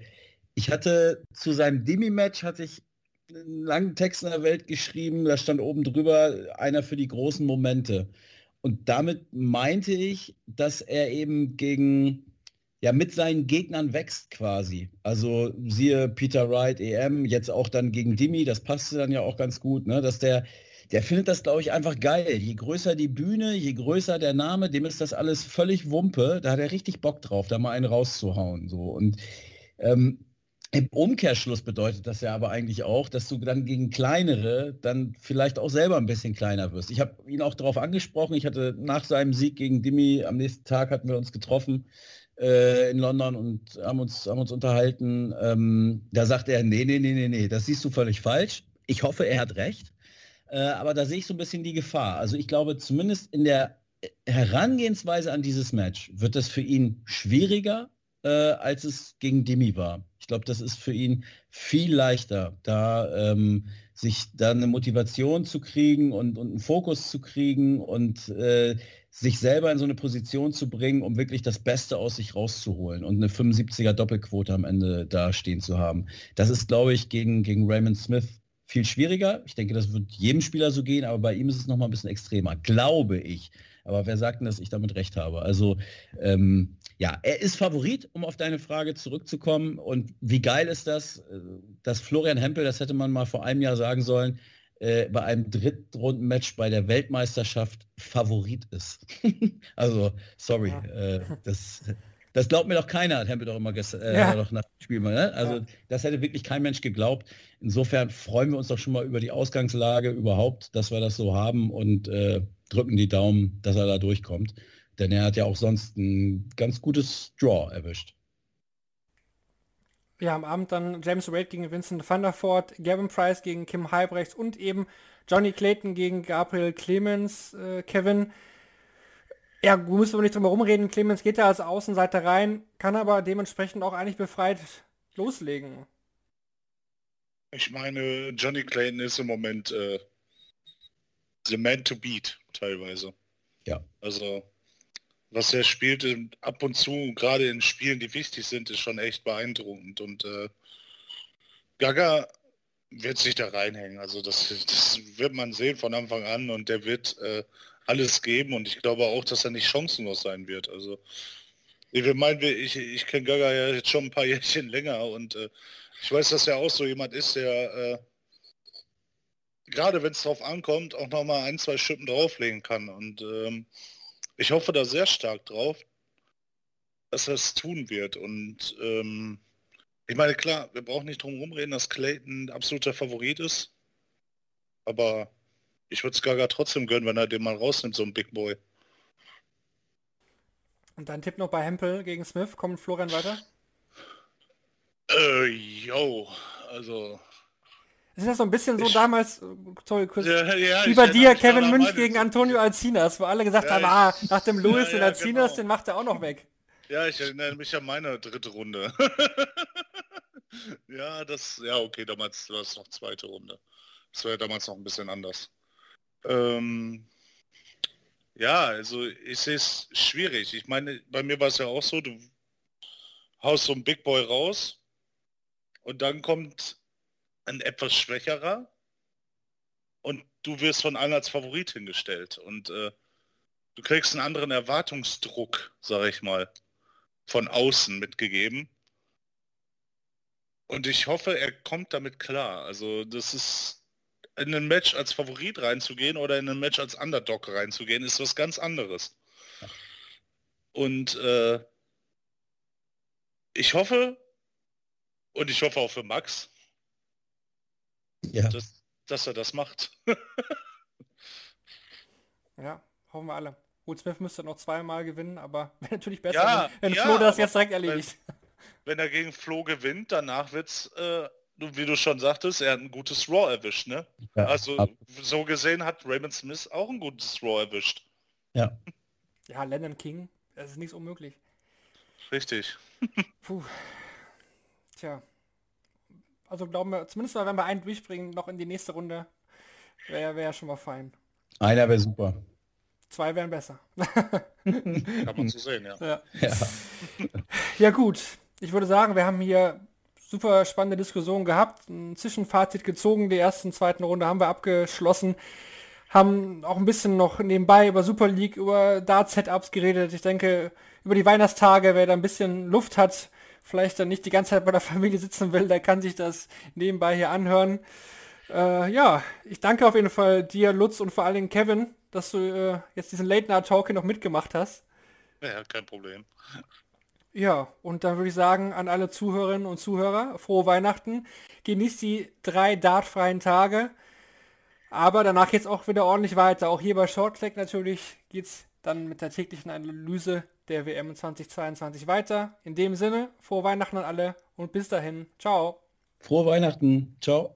ich hatte zu seinem Demi-Match hatte ich einen langen Text in der Welt geschrieben, da stand oben drüber einer für die großen Momente. Und damit meinte ich, dass er eben gegen, ja, mit seinen Gegnern wächst quasi. Also siehe Peter Wright, EM, jetzt auch dann gegen Dimi, das passte dann ja auch ganz gut, ne? dass der der findet das, glaube ich, einfach geil. Je größer die Bühne, je größer der Name, dem ist das alles völlig Wumpe. Da hat er richtig Bock drauf, da mal einen rauszuhauen. So. Und ähm, im Umkehrschluss bedeutet das ja aber eigentlich auch, dass du dann gegen kleinere dann vielleicht auch selber ein bisschen kleiner wirst. Ich habe ihn auch darauf angesprochen. Ich hatte nach seinem Sieg gegen Dimi, am nächsten Tag hatten wir uns getroffen äh, in London und haben uns, haben uns unterhalten. Ähm, da sagt er, nee, nee, nee, nee, nee, das siehst du völlig falsch. Ich hoffe, er hat recht. Äh, aber da sehe ich so ein bisschen die Gefahr. Also ich glaube, zumindest in der Herangehensweise an dieses Match wird das für ihn schwieriger, äh, als es gegen Demi war. Ich glaube, das ist für ihn viel leichter, da ähm, sich da eine Motivation zu kriegen und, und einen Fokus zu kriegen und äh, sich selber in so eine Position zu bringen, um wirklich das Beste aus sich rauszuholen und eine 75er Doppelquote am Ende da stehen zu haben. Das ist, glaube ich, gegen, gegen Raymond Smith viel schwieriger. Ich denke, das wird jedem Spieler so gehen, aber bei ihm ist es noch mal ein bisschen extremer, glaube ich. Aber wer sagt denn, dass ich damit recht habe? Also ähm, ja, er ist Favorit, um auf deine Frage zurückzukommen. Und wie geil ist das, äh, dass Florian Hempel, das hätte man mal vor einem Jahr sagen sollen, äh, bei einem Drittrundenmatch bei der Weltmeisterschaft Favorit ist. also, sorry, ja. äh, das das glaubt mir doch keiner, hat Hempel doch immer gestern, äh, ja. doch nach dem Spiel mal. Ne? Also ja. das hätte wirklich kein Mensch geglaubt. Insofern freuen wir uns doch schon mal über die Ausgangslage überhaupt, dass wir das so haben und äh, drücken die Daumen, dass er da durchkommt. Denn er hat ja auch sonst ein ganz gutes Draw erwischt. Ja, am Abend dann James Wade gegen Vincent van der Voort, Gavin Price gegen Kim Halbrechts und eben Johnny Clayton gegen Gabriel Clemens. Äh, Kevin, ja, müssen wir nicht drum herum reden. Clemens geht ja als Außenseiter rein, kann aber dementsprechend auch eigentlich befreit loslegen. Ich meine, Johnny Clayton ist im Moment äh, the man to beat teilweise. Ja. Also was er spielt ab und zu, gerade in Spielen, die wichtig sind, ist schon echt beeindruckend. Und äh, Gaga wird sich da reinhängen. Also das, das wird man sehen von Anfang an und der wird äh, alles geben und ich glaube auch, dass er nicht chancenlos sein wird. Also ich meine, ich, ich kenne Gaga ja jetzt schon ein paar Jährchen länger und äh, ich weiß, dass er auch so jemand ist, der äh, gerade wenn es drauf ankommt, auch noch mal ein, zwei Schippen drauflegen kann. Und ähm, ich hoffe da sehr stark drauf, dass er es tun wird. Und ähm, ich meine, klar, wir brauchen nicht drum rumreden, dass Clayton absoluter Favorit ist. Aber ich würde es Gaga trotzdem gönnen, wenn er den mal rausnimmt, so ein Big Boy. Und dein Tipp noch bei Hempel gegen Smith. Kommt Florian weiter? Äh, yo, also es ist ja so ein bisschen so ich, damals, sorry, kurz, ja, ja, wie bei dir, Kevin Münch gegen Antonio Alcinas, wo alle gesagt ja, haben, ah, nach dem Lewis den Alcinas, genau. den macht er auch noch weg. Ja, ich erinnere mich an meine dritte Runde. ja, das, ja, okay, damals war es noch zweite Runde. Das war ja damals noch ein bisschen anders. Ähm, ja, also ich sehe es schwierig. Ich meine, bei mir war es ja auch so, du haust so einen Big Boy raus und dann kommt ein etwas schwächerer und du wirst von allen als Favorit hingestellt und äh, du kriegst einen anderen Erwartungsdruck, sage ich mal, von außen mitgegeben. Und ich hoffe, er kommt damit klar. Also das ist in ein Match als Favorit reinzugehen oder in ein Match als Underdog reinzugehen, ist was ganz anderes. Und äh, ich hoffe, und ich hoffe auch für Max, ja. dass, dass er das macht. ja, hoffen wir alle. Wood Smith müsste noch zweimal gewinnen, aber wäre natürlich besser, ja, wenn, wenn ja, Flo das jetzt direkt erledigt. Wenn, wenn, er gegen Flo gewinnt, danach wird's, äh, wie du schon sagtest, er hat ein gutes Raw erwischt, ne? Ja, also ab. so gesehen hat Raymond Smith auch ein gutes Raw erwischt. Ja. Ja, Lennon King, das ist nichts unmöglich. Richtig. Puh. Tja, also glauben wir, zumindest mal, wenn wir einen durchbringen, noch in die nächste Runde, wäre wär schon mal fein. Einer wäre super. Zwei wären besser. Kann man so sehen, ja. ja. Ja. ja. gut, ich würde sagen, wir haben hier super spannende Diskussionen gehabt, ein Zwischenfazit gezogen, die ersten, zweiten Runde haben wir abgeschlossen, haben auch ein bisschen noch nebenbei über Super League, über Dart-Setups geredet. Ich denke, über die Weihnachtstage, wer da ein bisschen Luft hat, vielleicht dann nicht die ganze Zeit bei der Familie sitzen will, der kann sich das nebenbei hier anhören. Äh, ja, ich danke auf jeden Fall dir, Lutz und vor allen Dingen Kevin, dass du äh, jetzt diesen Late Night Talk hier noch mitgemacht hast. Ja, kein Problem. Ja, und dann würde ich sagen an alle Zuhörerinnen und Zuhörer, frohe Weihnachten. Genießt die drei dartfreien Tage. Aber danach geht es auch wieder ordentlich weiter. Auch hier bei Shorttrack natürlich geht es dann mit der täglichen Analyse der WM 2022 weiter. In dem Sinne, frohe Weihnachten an alle und bis dahin. Ciao. Frohe Weihnachten. Ciao.